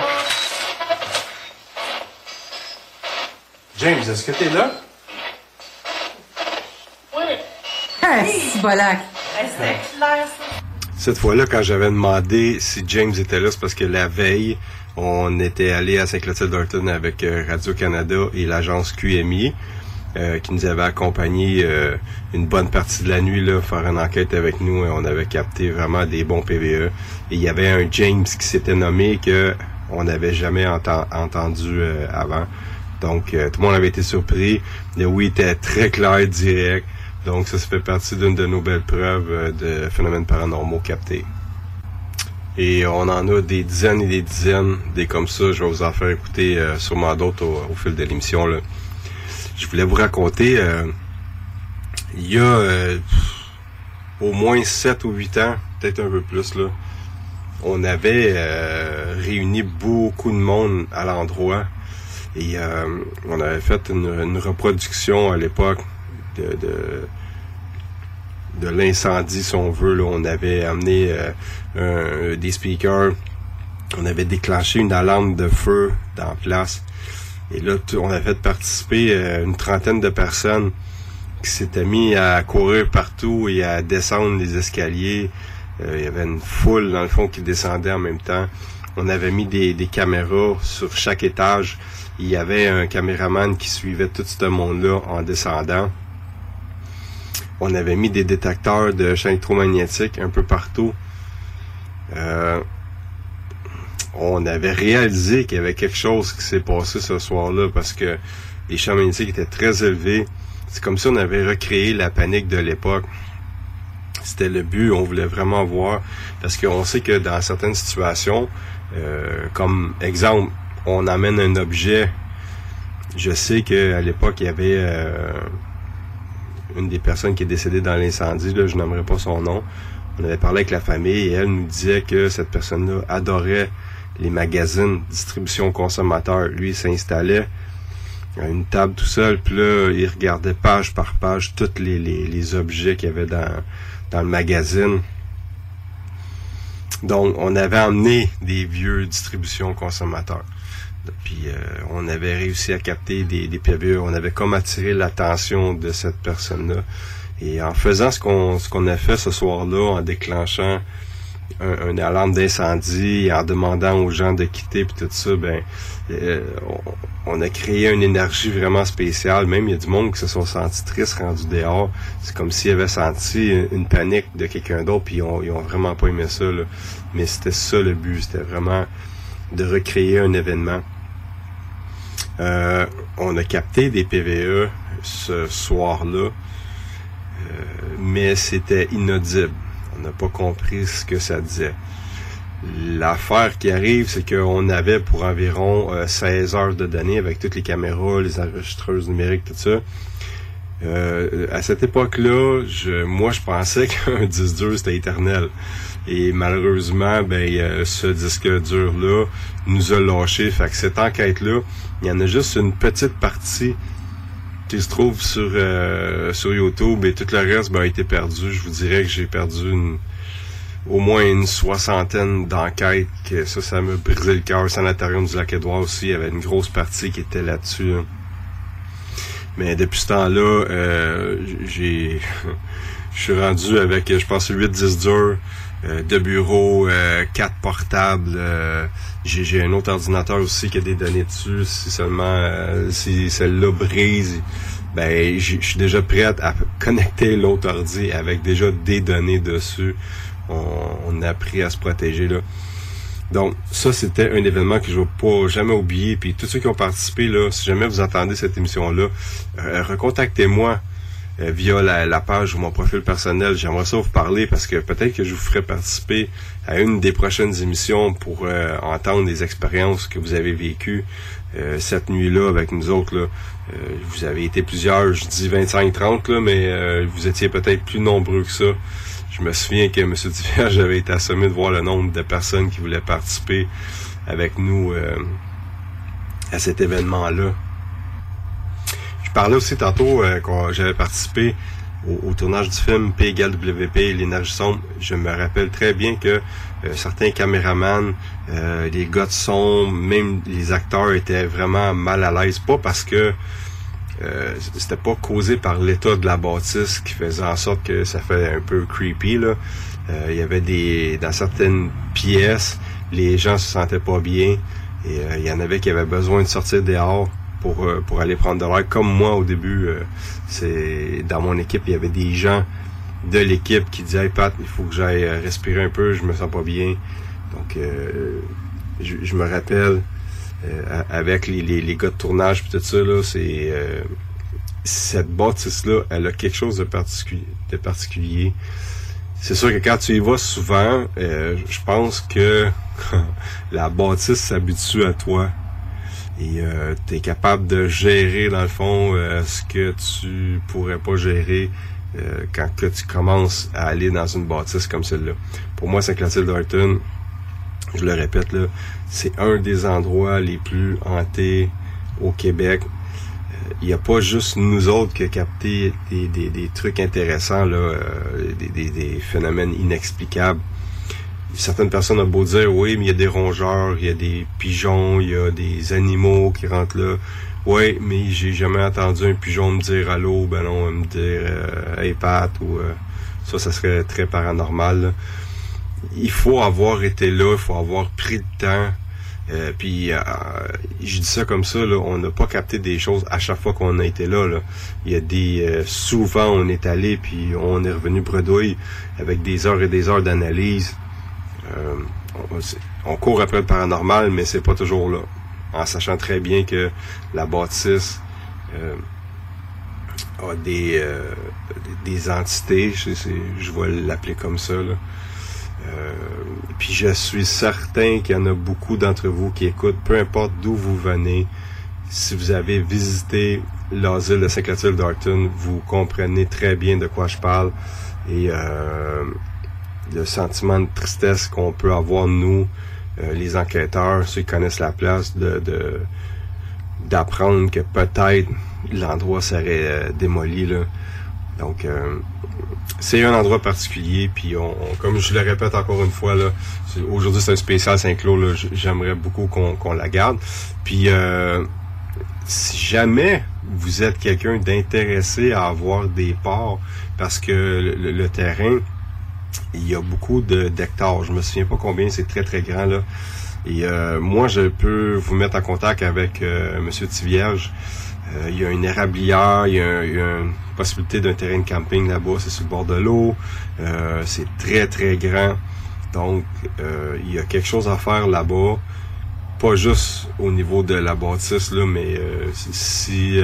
James, est-ce que tu es là? Oui. Ah, si bolac. C'était clair, ça. Cette fois-là, quand j'avais demandé si James était là, c'est parce que la veille, on était allé à Saint-Clotilde-Dorton avec euh, Radio-Canada et l'agence QMI. Euh, qui nous avait accompagné euh, une bonne partie de la nuit là, faire une enquête avec nous et on avait capté vraiment des bons PVE. Et il y avait un James qui s'était nommé que on n'avait jamais entendu avant. Donc, tout le monde avait été surpris. Le oui était très clair, direct. Donc, ça, se fait partie d'une de nos belles preuves de phénomènes paranormaux captés. Et on en a des dizaines et des dizaines des comme ça. Je vais vous en faire écouter euh, sûrement d'autres au, fil de l'émission. Je voulais vous raconter, il y a au moins 7 ou 8 ans, peut-être un peu plus, là, on avait réuni beaucoup de monde à l'endroit et euh, on avait fait une, reproduction à l'époque de, de, l'incendie, si on veut. Là. On avait amené euh, des speakers. On avait déclenché une alarme de feu dans place. Et là, on a fait participer une trentaine de personnes qui s'étaient mis à courir partout et à descendre les escaliers. il y avait une foule, dans le fond, qui descendait en même temps. On avait mis des, des caméras sur chaque étage. Il y avait un caméraman qui suivait tout ce monde-là en descendant. On avait mis des détecteurs de champs électromagnétiques un peu partout. Euh, on avait réalisé qu'il y avait quelque chose qui s'est passé ce soir-là parce que les champs magnétiques étaient très élevés. C'est comme si on avait recréé la panique de l'époque. C'était le but, on voulait vraiment voir, parce qu'on sait que dans certaines situations, euh, comme exemple, on amène un objet. Je sais qu'à l'époque, il y avait euh, une des personnes qui est décédée dans l'incendie, je n'aimerais pas son nom. On avait parlé avec la famille et elle nous disait que cette personne-là adorait les magazines distribution consommateur. Lui, il s'installait à une table tout seul, puis là, il regardait page par page tous les, les, objets qu'il y avait dans, le magazine. Donc, on avait emmené des vieux distributions consommateurs. Puis euh, on avait réussi à capter des, des PVE. On avait comme attiré l'attention de cette personne-là. Et en faisant ce qu'on ce qu'on a fait ce soir-là, en déclenchant un, alarme d'incendie, en demandant aux gens de quitter puis tout ça, ben euh, on, a créé une énergie vraiment spéciale. Même il y a du monde qui se sont sentis tristes rendus dehors. C'est comme s'ils avaient senti une, panique de quelqu'un d'autre, puis ils ont, vraiment pas aimé ça. Mais c'était ça le but, c'était vraiment de recréer un événement. Euh, on a capté des PVE ce soir-là, mais c'était inaudible. On n'a pas compris ce que ça disait. L'affaire qui arrive, c'est qu'on avait pour environ 16 euh, heures de données avec toutes les caméras, les enregistreuses numériques, tout ça. à cette époque-là, je, moi, je pensais qu'un disque dur, c'était éternel. Et malheureusement, ben, ce disque dur-là nous a lâché. Fait que cette enquête-là, il y en a juste une petite partie qui se trouve sur euh, sur YouTube et tout le reste ben, a été perdu. Je vous dirais que j'ai perdu au moins une soixantaine d'enquêtes. Que ça, ça m'a brisé le cœur. Sanatorium du Lac-Édouard aussi, il y avait une grosse partie qui était là-dessus. Mais depuis ce temps-là, euh, j'ai je suis rendu avec, je pense, 8 10 durs, euh, de bureau, euh, quatre portables. Euh, j'ai un autre ordinateur aussi qui a des données dessus. Si seulement euh, si celle-là brise, ben je suis déjà prête à connecter l'autre ordi avec déjà des données dessus. On, a appris à se protéger là. Donc ça c'était un événement que je ne vais pas jamais oublier. Puis tous ceux qui ont participé là, si jamais vous entendez cette émission là, recontactez-moi. Euh, via la, page ou mon profil personnel. J'aimerais ça vous parler parce que peut-être que je vous ferai participer à une des prochaines émissions pour euh, entendre des expériences que vous avez vécues euh, cette nuit-là avec nous autres. Vous avez été plusieurs, je dis 25-30, là, mais vous étiez peut-être plus nombreux que ça. Je me souviens que M. Diverge avait été assommé de voir le nombre de personnes qui voulaient participer avec nous à cet événement-là. Je parlais aussi tantôt euh, quand j'avais participé au, tournage du film P égale WP, l'énergie sombre. Je me rappelle très bien que euh, certains caméramans, euh, les gars de son, même les acteurs étaient vraiment mal à l'aise. Pas parce que euh, c'était pas causé par l'état de la bâtisse qui faisait en sorte que ça fait un peu creepy. Là. Il y avait des. dans certaines pièces, les gens se sentaient pas bien. Et il y en avait qui avaient besoin de sortir dehors pour, euh, pour aller prendre de l'air. Comme moi au début, euh, c'est dans mon équipe, il y avait des gens de l'équipe qui disaient hey, Pat, il faut que j'aille euh, respirer un peu, je me sens pas bien. Donc je, me rappelle avec les, les, gars de tournage et tout ça, là, c'est cette bâtisse-là, elle a quelque chose. De particulier. C'est sûr que quand tu y vas souvent, je pense que la bâtisse s'habitue à toi et euh, tu es capable de gérer dans le fond euh, ce que tu pourrais pas gérer euh, quand que tu commences à aller dans une bâtisse comme celle-là. Pour moi, Saint-Clotilde d'Arton, je le répète là, c'est un des endroits les plus hantés au Québec. Il n'y a pas juste nous autres qui a capté des, des, des trucs intéressants, là, des, des, des, phénomènes inexplicables. Certaines personnes ont beau dire, oui, mais il y a des rongeurs, il y a des pigeons, il y a des animaux qui rentrent là. Oui, mais j'ai jamais entendu un pigeon me dire allô, ben non, me dire euh, hey Pat ou euh, ça, ça serait très paranormal. Il faut avoir été là, il faut avoir pris le temps. Euh, puis euh, je dis ça comme ça, on n'a pas capté des choses à chaque fois qu'on a été là, là. Il y a des euh, souvent on est allé puis on est revenu bredouille avec des heures et des heures d'analyse. Euh, on, court après le paranormal, mais c'est pas toujours là en sachant très bien que la bâtisse euh, a des, euh, des entités, je, vais l'appeler comme ça. Là. Puis je suis certain qu'il y en a beaucoup d'entre vous qui écoutent, peu importe d'où vous venez, si vous avez visité l'asile de Saint-Clotilde d'Arton, vous comprenez très bien de quoi je parle et euh, le sentiment de tristesse qu'on peut avoir nous euh, les enquêteurs, ceux qui connaissent la place, de, d'apprendre que peut-être l'endroit serait euh, démoli. Là. Donc, euh, c'est un endroit particulier. Puis, on, comme je le répète encore une fois, là, aujourd'hui c'est un spécial Saint-Cloud. J'aimerais beaucoup qu'on, la garde. Puis, si jamais vous êtes quelqu'un d'intéressé à avoir des parts, parce que le terrain il y a beaucoup d'hectares. Je me souviens pas combien, c'est très très grand là. Et euh, moi, je peux vous mettre en contact avec euh, Monsieur Tivierge. Euh, il y a une érablière, il y a, une possibilité d'un terrain de camping là-bas, c'est sur le bord de l'eau. Euh, c'est très très grand. Donc, il y a quelque chose à faire là-bas. Pas juste au niveau de la bâtisse, là, mais si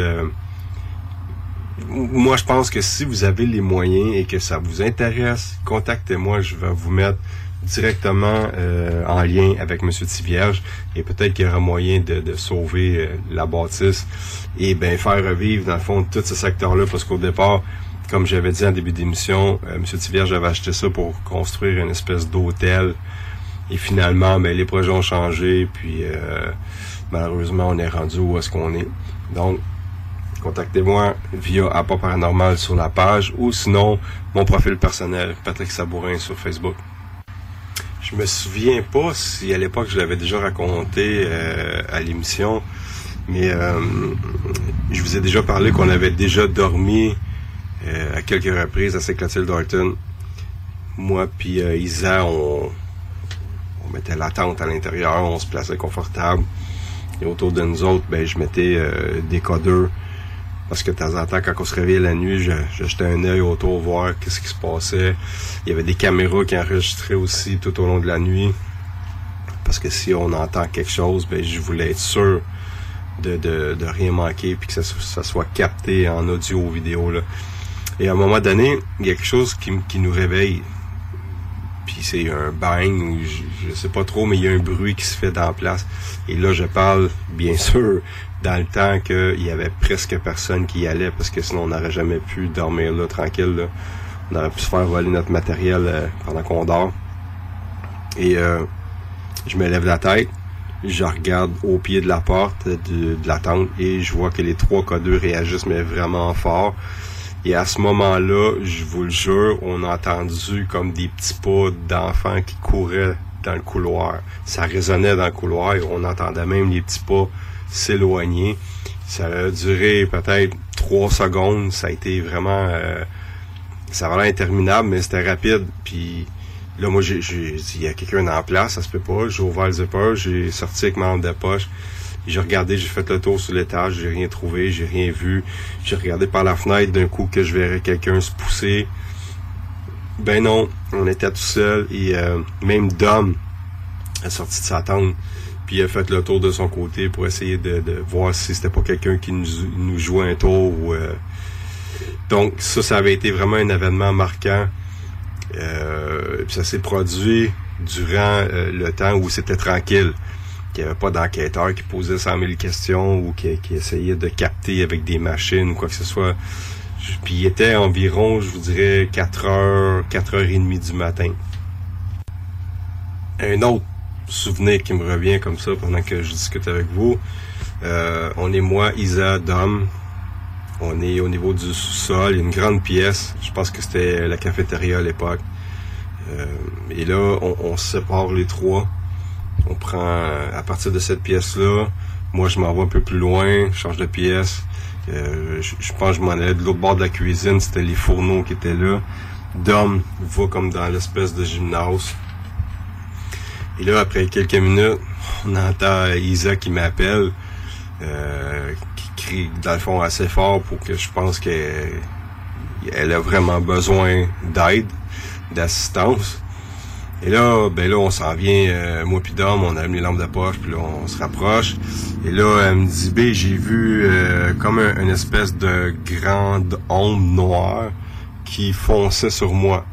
moi, je pense que si vous avez les moyens et que ça vous intéresse, contactez-moi. Je vais vous mettre directement euh, en lien avec Monsieur Tivierge et peut-être qu'il y aura moyen de, sauver euh, la bâtisse et ben faire revivre dans le fond tout ce secteur-là parce qu'au départ, comme j'avais dit en début d'émission, euh, Monsieur Tivierge avait acheté ça pour construire une espèce d'hôtel et finalement, ben les projets ont changé puis malheureusement on est rendu où est-ce qu'on est. Donc contactez-moi via Apport Paranormal sur la page ou sinon mon profil personnel, Patrick Sabourin sur Facebook. Je me souviens pas si à l'époque je l'avais déjà raconté euh, à l'émission, mais euh, je vous ai déjà parlé qu'on avait déjà dormi euh, à quelques reprises à Saint-Clotilde. Moi puis Isa, on, on mettait la tente à l'intérieur, on se plaçait confortable. Et autour de nous autres, ben, je mettais des codeurs parce que de temps en temps, quand on se réveillait la nuit, je, jetais un œil autour voir qu'est-ce qui se passait. Il y avait des caméras qui enregistraient aussi tout au long de la nuit. Parce que si on entend quelque chose, ben je voulais être sûr de, de, de rien manquer puis que ça, ça, soit capté en audio ou vidéo. Là. Et à un moment donné, il y a quelque chose qui, qui nous réveille. Puis c'est un bang ou je, je, sais pas trop, mais il y a un bruit qui se fait dans la place. Et là, je parle, bien sûr, dans le temps qu'il y avait presque personne qui y allait parce que sinon on n'aurait jamais pu dormir là tranquille. On aurait pu se faire voler notre matériel euh, pendant qu'on dort. Et euh, je me lève la tête, je regarde au pied de la porte de, la tente et je vois que les trois codeux réagissent mais vraiment fort. Et à ce moment-là, je vous le jure, on a entendu comme des petits pas d'enfants qui couraient dans le couloir. Ça résonnait dans le couloir et on entendait même les petits pas s'éloigner. Ça a duré peut-être trois secondes. Ça a été vraiment... Euh, ça va l'air interminable, mais c'était rapide. Puis là, moi, j'ai dit, il y a quelqu'un en place, ça se peut pas. J'ai ouvert le zipper, j'ai sorti avec ma de poche. J'ai regardé, j'ai fait le tour sur l'étage, j'ai rien trouvé, j'ai rien vu. J'ai regardé par la fenêtre d'un coup que je verrais quelqu'un se pousser. Ben non, on était tout seul et euh, même Dom a sorti de sa tente. Puis il a fait le tour de son côté pour essayer de, voir si c'était pas quelqu'un qui nous, jouait un tour. Ou, euh. Donc ça, ça avait été vraiment un événement marquant. Euh, puis ça s'est produit durant euh, le temps où c'était tranquille. Qu'il n'y avait pas d'enquêteur qui posait 100 000 questions ou qui, qui essayait de capter avec des machines ou quoi que ce soit. Puis il était environ, je vous dirais, 4 heures, 4 heures et demie du matin. Un autre souvenir qui me revient comme ça pendant que je discute avec vous. Euh, on est moi, Isa, Dom. On est au niveau du sous-sol, une grande pièce. Je pense que c'était la cafétéria à l'époque. Euh, et là, on, on sépare les trois. On prend à partir de cette pièce-là. Moi, je m'en vais un peu plus loin, je change de pièce. Euh, je, je pense que je m'en allais de l'autre bord de la cuisine, c'était les fourneaux qui étaient là. Dom va comme dans l'espèce de gymnase. Et là, après quelques minutes, on entend Isa qui m'appelle, euh, qui crie dans le fond assez fort pour que je pense qu'elle elle a vraiment besoin d'aide, d'assistance. Et là, ben là, on s'en vient, euh, moi puis Dom, on a mis les lampes de poche, puis là, on se rapproche. Et là, elle me dit, ben, j'ai vu euh, comme un- une espèce de grande ombre noire qui fonçait sur moi.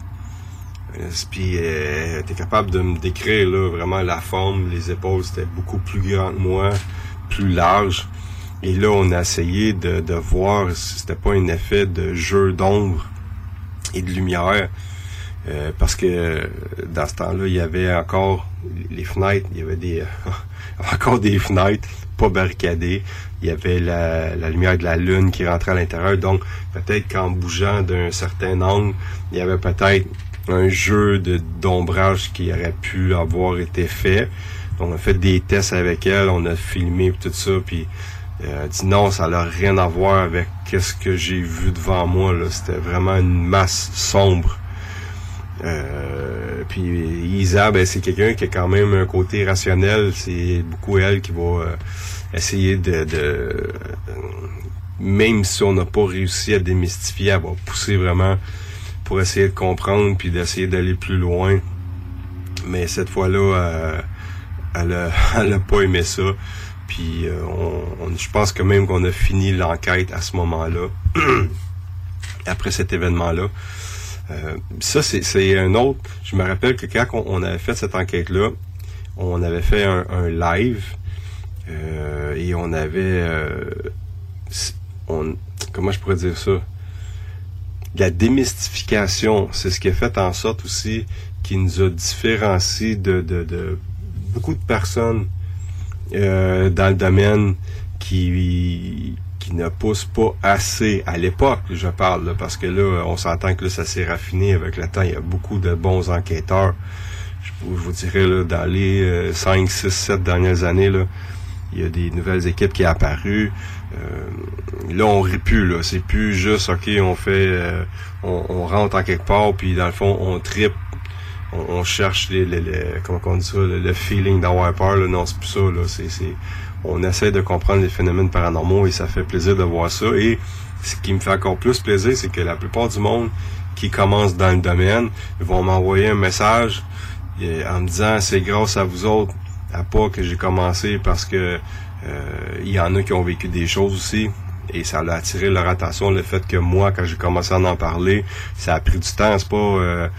Puis euh, t'es capable de me décrire là vraiment la forme, les épaules c'était beaucoup plus grand que moi, plus large. Et là on a essayé de, de voir si c'était pas un effet de jeu d'ombre et de lumière. Euh, parce que dans ce temps-là, il y avait encore les fenêtres, il y avait des encore des fenêtres pas barricadées. Il y avait la, la lumière de la lune qui rentrait à l'intérieur. Donc peut-être qu'en bougeant d'un certain angle, il y avait peut-être un jeu d'ombrage qui aurait pu avoir été fait. On a fait des tests avec elle, on a filmé tout ça, puis euh, dit non, ça n'a rien à voir avec qu'est-ce que j'ai vu devant moi. C'était vraiment une masse sombre. Euh, puis Isa, ben, c'est quelqu'un qui a quand même un côté rationnel. C'est beaucoup elle qui va euh, essayer de, de euh, même si on n'a pas réussi à démystifier, elle va pousser vraiment pour essayer de comprendre puis d'essayer d'aller plus loin. Mais cette fois-là, euh, elle, a, elle a pas aimé ça. Puis euh, on, je pense que même qu'on a fini l'enquête à ce moment-là, après cet événement-là. Euh, ça, c'est- un autre. Je me rappelle que quand on, avait fait cette enquête-là, on avait fait un, live et on avait... comment je pourrais dire ça? La démystification, c'est ce qui a fait en sorte aussi qui nous a différenciés de, de, de beaucoup de personnes euh, dans le domaine qui qui ne poussent pas assez à l'époque, je parle, là, parce que là, on s'entend que là, ça s'est raffiné avec le temps. Il y a beaucoup de bons enquêteurs. Je, vous- dirais, là, dans les euh, 5, 6, 7 dernières années, là, il y a des nouvelles équipes qui sont apparues. Euh, là, on rit plus, là. C'est plus juste, OK, on fait... euh, on, rentre en quelque part, puis dans le fond, on tripe on, cherche les, comment on dit ça, le, feeling d'avoir peur. Là. Non, c'est plus ça. Là. C'est, on essaie de comprendre les phénomènes paranormaux et ça fait plaisir de voir ça. Et ce qui me fait encore plus plaisir, c'est que la plupart du monde qui commence dans le domaine vont m'envoyer un message en me disant c'est grâce à vous autres, à pas que j'ai commencé parce que il y en a qui ont vécu des choses aussi. Et ça a attiré leur attention le fait que moi, quand j'ai commencé à en parler, ça a pris du temps. C'est pas euh,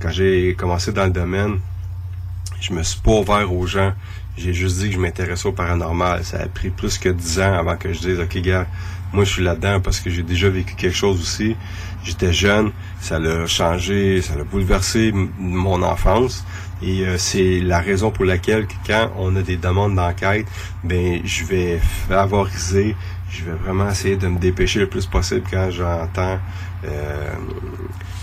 quand j'ai commencé dans le domaine, je me suis pas ouvert aux gens. J'ai juste dit que je m'intéressais au paranormal. Ça a pris plus que dix ans avant que je dise, OK, gars, moi, je suis là-dedans parce que j'ai déjà vécu quelque chose aussi. J'étais jeune. Ça l'a changé, ça l'a bouleversé mon enfance. Et euh, c'est la raison pour laquelle que quand on a des demandes d'enquête, ben je vais favoriser, je vais vraiment essayer de me dépêcher le plus possible quand j'entends euh,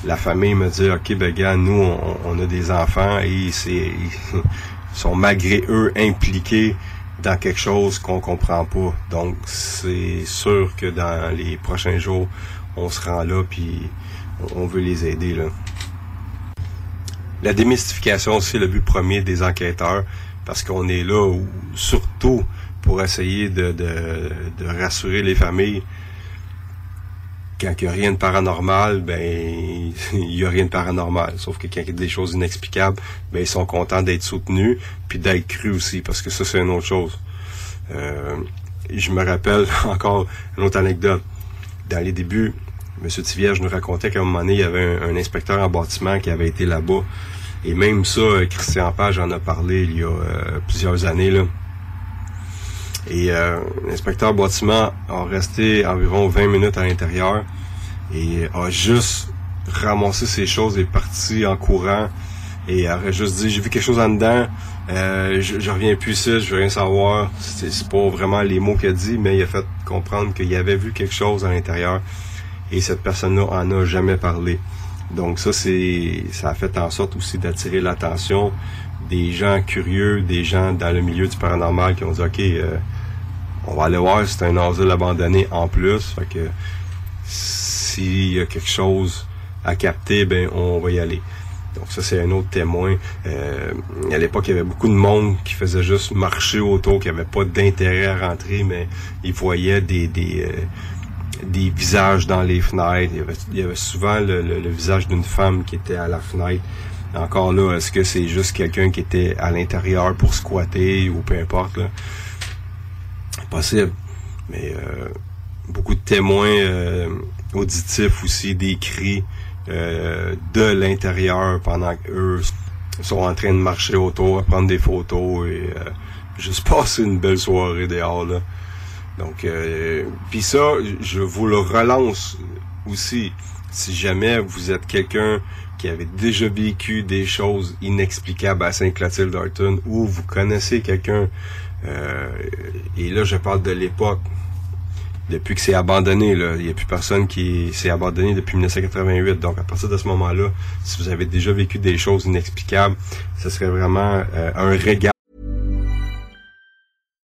la famille me dire OK ben gars, nous on, on a des enfants et c'est sont malgré eux impliqués dans quelque chose qu'on comprend pas. Donc c'est sûr que dans les prochains jours, on se rend là puis on veut les aider là. La démystification, c'est le but premier des enquêteurs, parce qu'on est là surtout pour essayer de, de, rassurer les familles. Quand il n'y a rien de paranormal, ben il y a rien de paranormal. Sauf que quand il y a des choses inexplicables, ben ils sont contents d'être soutenus, puis d'être crus aussi, parce que ça, c'est une autre chose. Euh, je me rappelle encore une autre anecdote. Dans les débuts, M. Tivierge nous racontait qu'à un moment donné, il y avait un, inspecteur en bâtiment qui avait été là-bas. Et même ça, euh, Christian Page en a parlé il y a euh, plusieurs années. Là. Et euh, l'inspecteur bâtiment a resté environ 20 minutes à l'intérieur et a juste ramassé ses choses et parti en courant et aurait juste dit j'ai vu quelque chose en dedans euh, je, je reviens plus ici je veux rien savoir c'est pas vraiment les mots qu'il a dit mais il a fait comprendre qu'il avait vu quelque chose à l'intérieur et cette personne-là en a jamais parlé Donc ça, c'est ça a fait en sorte aussi d'attirer l'attention des gens curieux, des gens dans le milieu du paranormal qui ont dit OK, euh, on va aller voir si c'est un asile abandonné en plus. Fait que s'il y a quelque chose à capter, ben on va y aller. Donc ça, c'est un autre témoin. Euh, à l'époque, il y avait beaucoup de monde qui faisait juste marcher autour, qui avait pas d'intérêt à rentrer, mais ils voyaient des, des, euh, des visages dans les fenêtres. Il y avait, souvent le, visage d'une femme qui était à la fenêtre. Encore là, est-ce que c'est juste quelqu'un qui était à l'intérieur pour squatter ou peu importe là? Possible. Mais euh, beaucoup de témoins auditifs aussi, des cris. Euh, de l'intérieur pendant qu'eux sont en train de marcher autour, prendre des photos et euh, juste passer une belle soirée dehors. Là. Donc, euh, puis ça, je vous le relance aussi. Si jamais vous êtes quelqu'un qui avait déjà vécu des choses inexplicables à Saint-Clotilde d'Arton ou vous connaissez quelqu'un, et là je parle de l'époque, depuis que c'est abandonné. Là. Il n'y a plus personne qui s'est abandonné depuis 1988. Donc, à partir de ce moment-là, si vous avez déjà vécu des choses inexplicables, ce serait vraiment euh, un régal.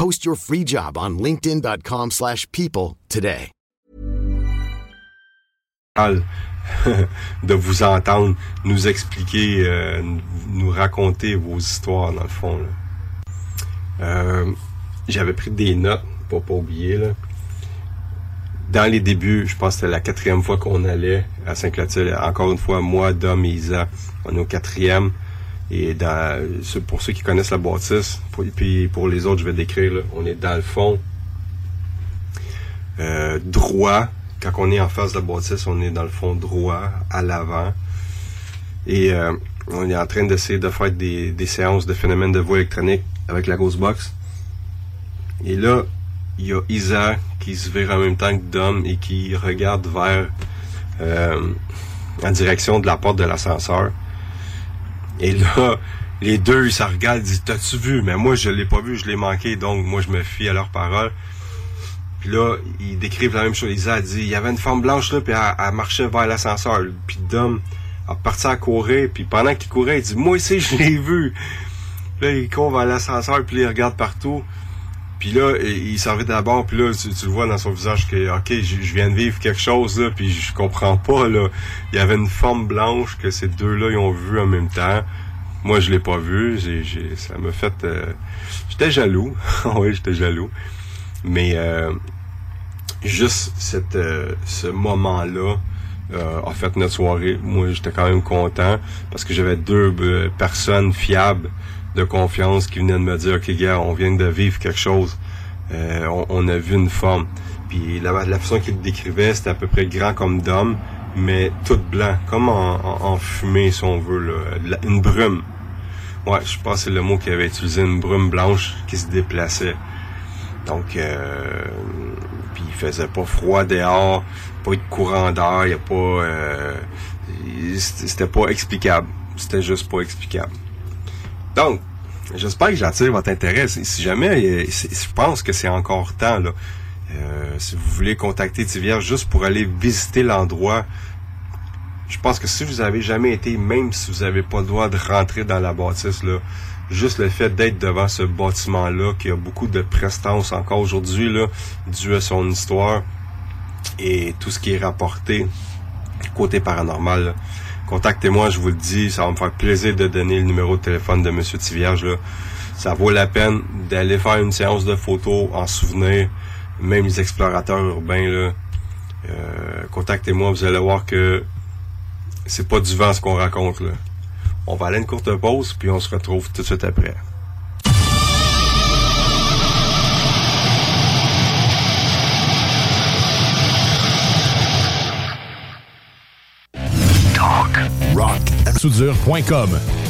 Post your free job on linkedin.com/people today. de vous entendre nous expliquer euh, nous raconter vos histoires dans le fond. Euh, j'avais pris des notes pour pas oublier dans les débuts, je pense que c'était la quatrième fois qu'on allait à Saint-Clotilde. Encore une fois, moi, Dom et Isa, on est au quatrième. Et pour ceux qui connaissent la bâtisse, puis pour les autres, je vais décrire, on est dans le fond, euh, droit. Quand on est en face de la bâtisse, on est dans le fond droit, à l'avant. Et euh, on est en train d'essayer de faire des, séances de phénomènes de voix électronique avec la Ghostbox. Et là, il y a Isa qui se vire en même temps que Dom et qui regarde vers euh, en direction de la porte de l'ascenseur. Et là, les deux, ils se regardent, ils disent T'as-tu vu? Mais moi, je l'ai pas vu, je l'ai manqué, donc moi je me fie à leurs paroles. Puis là, ils décrivent la même chose. Isa dit Il y avait une femme blanche là, puis elle, marchait vers l'ascenseur. Puis Dom a parti à courir, puis pendant qu'il courait, il dit Moi aussi, je l'ai vu. Là, il court vers l'ascenseur, puis il regarde partout. Puis là, il servait d'abord, puis là, tu, le vois dans son visage que, ok, je, viens de vivre quelque chose, là, puis je comprends pas, là. Il y avait une forme blanche que ces deux-là, ils ont vu en même temps. Moi, je l'ai pas vu. J'ai, ça m'a fait... Euh, j'étais jaloux. oui, j'étais jaloux. Mais euh, juste cette, euh, ce moment-là a fait notre soirée. Moi, j'étais quand même content parce que j'avais deux personnes fiables de confiance qui venait de me dire, OK, gars, on vient de vivre quelque chose. Euh, on, a vu une forme. Puis la, la façon qu'il décrivait, c'était à peu près grand comme d'homme, mais tout blanc, comme en, fumée, si on veut, une brume. Ouais, je pense que c'est le mot qu'il avait utilisé, une brume blanche qui se déplaçait. Donc, euh, puis il faisait pas froid dehors, pas de courant d'air, il a pas... Euh, c'était pas explicable. C'était juste pas explicable. Donc, j'espère que j'attire votre intérêt. Si jamais, je pense que c'est encore temps, là. Euh, si vous voulez contacter Tivière juste pour aller visiter l'endroit, je pense que si vous avez jamais été, même si vous n'avez pas le droit de rentrer dans la bâtisse, là, juste le fait d'être devant ce bâtiment-là, qui a beaucoup de prestance encore aujourd'hui, dû à son histoire et tout ce qui est rapporté côté paranormal, contactez-moi, je vous le dis, ça va me faire plaisir de donner le numéro de téléphone de Monsieur Tivierge. Ça vaut la peine d'aller faire une séance de photos en souvenir, même les explorateurs urbains. Là, euh, contactez-moi, vous allez voir que c'est pas du vent ce qu'on raconte. On va aller une courte pause, puis on se retrouve tout de suite après. Rock,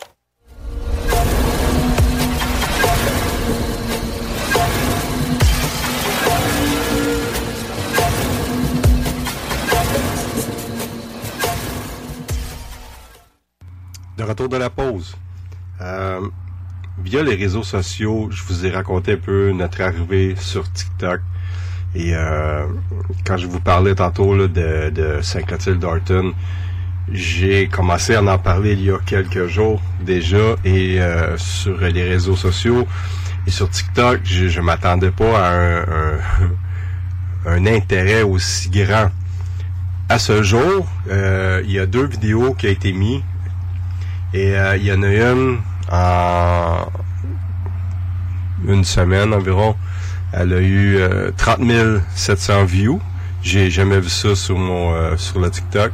De retour de la pause. Euh, via les réseaux sociaux, je vous ai raconté un peu notre arrivée sur TikTok. Et euh, quand je vous parlais tantôt de, de Saint-Clotilde d'Orton, j'ai commencé à en parler il y a quelques jours déjà et euh, sur les réseaux sociaux et sur TikTok, je, je m'attendais pas à un, intérêt aussi grand. À ce jour, il y a deux vidéos qui ont été mises et euh, il y en a une en une semaine environ. Elle a eu euh, 30 700 views. J'ai jamais vu ça sur mon euh, sur le TikTok.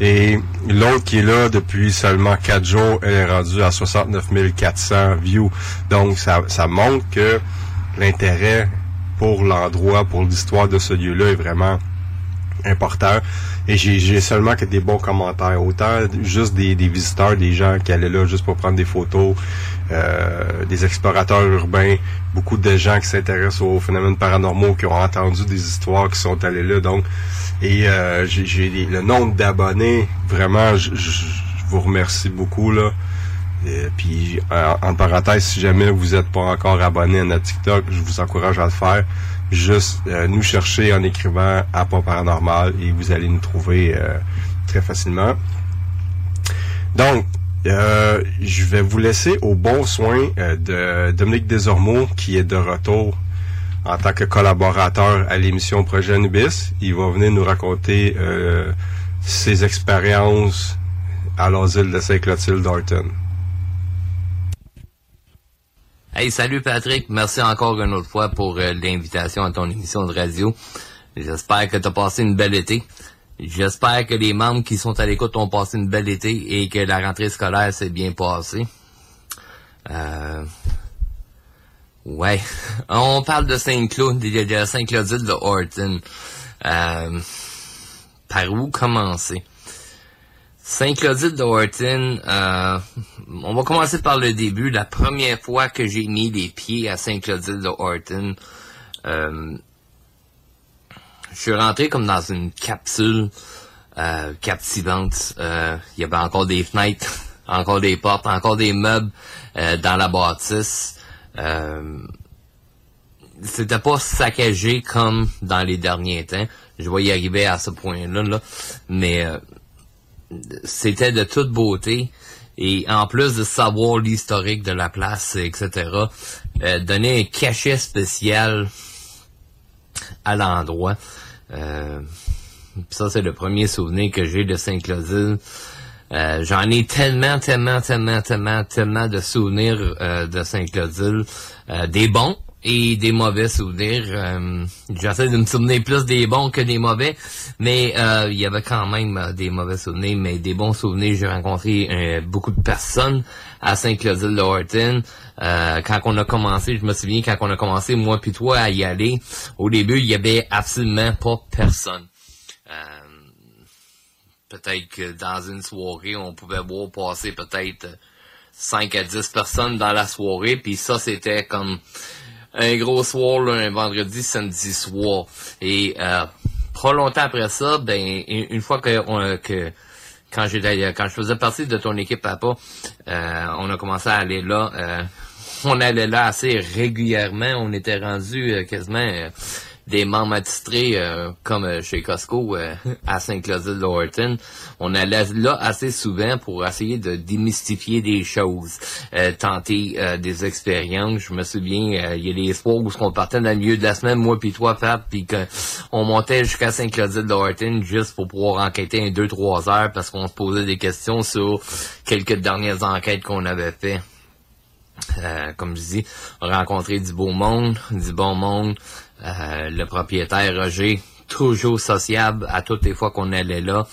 Et l'autre qui est là depuis seulement 4 jours, elle est rendue à 69 400 views. Donc ça, ça montre que l'intérêt pour l'endroit, pour l'histoire de ce lieu-là est vraiment important. Et j'ai seulement que des bons commentaires. Autant juste des, des visiteurs, des gens qui allaient là juste pour prendre des photos, euh, des explorateurs urbains, beaucoup de gens qui s'intéressent aux phénomènes paranormaux, qui ont entendu des histoires, qui sont allés là. Donc, et euh, j'ai le nombre d'abonnés, vraiment, je, vous remercie beaucoup là. Et puis, en, en parenthèse, si jamais vous n'êtes pas encore abonné à notre TikTok, je vous encourage à le faire. Juste euh, nous chercher en écrivant à pas paranormal et vous allez nous trouver euh, très facilement. Donc, euh, je vais vous laisser au bon soin euh, de Dominique Desormeaux, qui est de retour en tant que collaborateur à l'émission Projet Anubis. Il va venir nous raconter ses expériences à l'asile de Saint-Clotilde d'Orton. Hey, salut Patrick. Merci encore une autre fois pour euh, l'invitation à ton émission de radio. J'espère que tu as passé une belle été. J'espère que les membres qui sont à l'écoute ont passé une belle été et que la rentrée scolaire s'est bien passée. Euh... Ouais. On parle de Saint-Claude, de, Saint-Claudine de Horton. Euh... Par où commencer? Saint-Claudine de Horton, euh, on va commencer par le début. La première fois que j'ai mis les pieds à Saint-Claudine de Horton, euh, je suis rentré comme dans une capsule euh, captivante. Euh, Il y avait encore des fenêtres, encore des portes, encore des meubles euh, dans la bâtisse. Euh, c'était pas saccagé comme dans les derniers temps. Je vais y arriver à ce point-là, là. mais c'était de toute beauté. Et en plus de savoir l'historique de la place, etc., euh, donner un cachet spécial à l'endroit. Euh, ça, c'est le premier souvenir que j'ai de Saint-Claudine. Euh, J'en ai tellement, tellement, tellement, tellement, tellement de souvenirs euh, de Saint-Claudine. Euh, des bons et des mauvais souvenirs. Euh, J'essaie de me souvenir plus des bons que des mauvais, mais euh, il y avait quand même euh, des mauvais souvenirs, mais des bons souvenirs. J'ai rencontré euh, beaucoup de personnes à Saint-Claudine de Horton. Euh, quand on a commencé, je me souviens quand on a commencé, moi puis toi, à y aller, au début, il y avait absolument pas personne. Peut-être que dans une soirée, on pouvait voir passer peut-être 5 à 10 personnes dans la soirée, puis ça, c'était comme un gros soir, là, un vendredi, samedi soir. Et euh, pas longtemps après ça, ben une fois que, que quand j'étais quand je faisais partie de ton équipe papa, euh, on a commencé à aller là. euh, on allait là assez régulièrement. On était rendu euh, quasiment euh, des membres attitrés euh, comme euh, chez Costco euh, à Saint-Clotilde Horton. On allait là assez souvent pour essayer de démystifier des choses, euh, tenter euh, des expériences. Je me souviens, euh, il y a des soirs où on partait dans le milieu de la semaine, moi puis toi, Pat, puis qu'on montait jusqu'à Saint-Clotilde Horton juste pour pouvoir enquêter un deux trois heures parce qu'on se posait des questions sur quelques dernières enquêtes qu'on avait fait. Euh, comme je dis, rencontrer du beau monde, du bon monde. Euh, le propriétaire Roger, toujours sociable à toutes les fois qu'on allait là.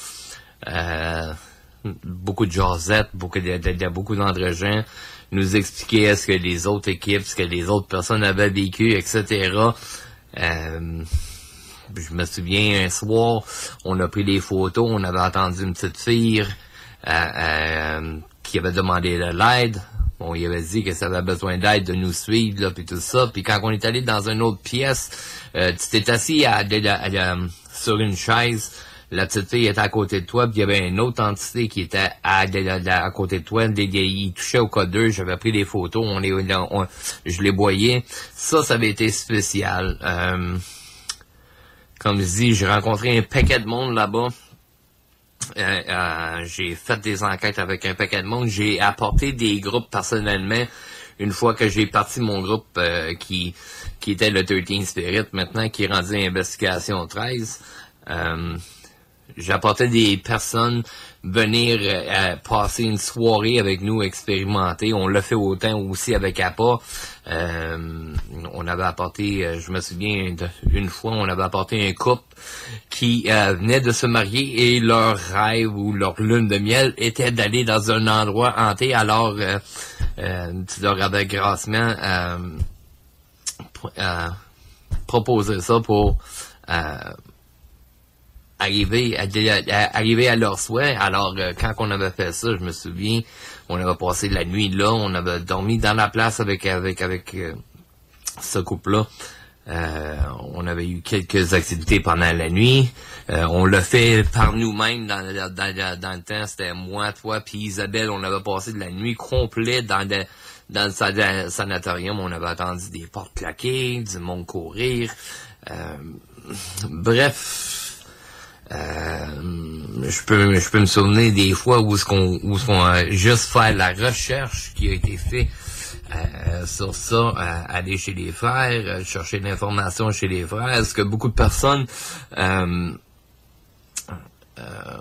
Euh, beaucoup de jasettes, beaucoup de, de- beaucoup d'entre-gens nous expliquer ce que les autres équipes, ce que les autres personnes avaient vécu, etc. Euh, je me souviens un soir, on a pris des photos, on avait entendu une petite fille qui avait demandé de l'aide. On lui avait dit que ça avait besoin d'aide de nous suivre, là, puis tout ça. Puis quand on est allé dans une autre pièce, euh, tu t'es assis à, à- à- sur une chaise. La petite était à côté de toi, puis il y avait une autre entité qui était à, à- côté de toi. Il touchait au code 2, j'avais pris des photos, on les, on- je les voyais. Ça, ça avait été spécial. Euh, comme je dis, j'ai rencontré un paquet de monde là-bas. Euh, euh, j'ai fait des enquêtes avec un paquet de monde. J'ai apporté des groupes personnellement. Une fois que j'ai parti mon groupe euh, qui qui était le 13 Spirit, maintenant qui est rendu Investigation 13, euh, j'apportais des personnes venir euh, passer une soirée avec nous, expérimenter. On l'a fait autant aussi avec APA. Euh, on avait apporté, euh, je me souviens, une fois, on avait apporté un couple qui euh, venait de se marier et leur rêve ou leur lune de miel était d'aller dans un endroit hanté. Alors, euh, tu leur avais grassement pro- proposé ça pour arriver à, arriver à leur souhait. Alors, euh, quand on avait fait ça, je me souviens, on avait passé la nuit là, on avait dormi dans la place avec avec avec euh, ce couple-là. Euh, on avait eu quelques activités pendant la nuit. On l'a fait par nous-mêmes dans, dans, dans le temps. C'était moi, toi, puis Isabelle. On avait passé de la nuit complète dans le, dans sanatorium. On avait attendu des portes claquées, du monde courir. Bref, je peux je peux me souvenir des fois où ce qu'on où ce qu'on a juste fait la recherche qui a été fait euh, sur ça, euh, aller chez les frères, euh, chercher l'information chez les frères. Est-ce que beaucoup de personnes euh, euh,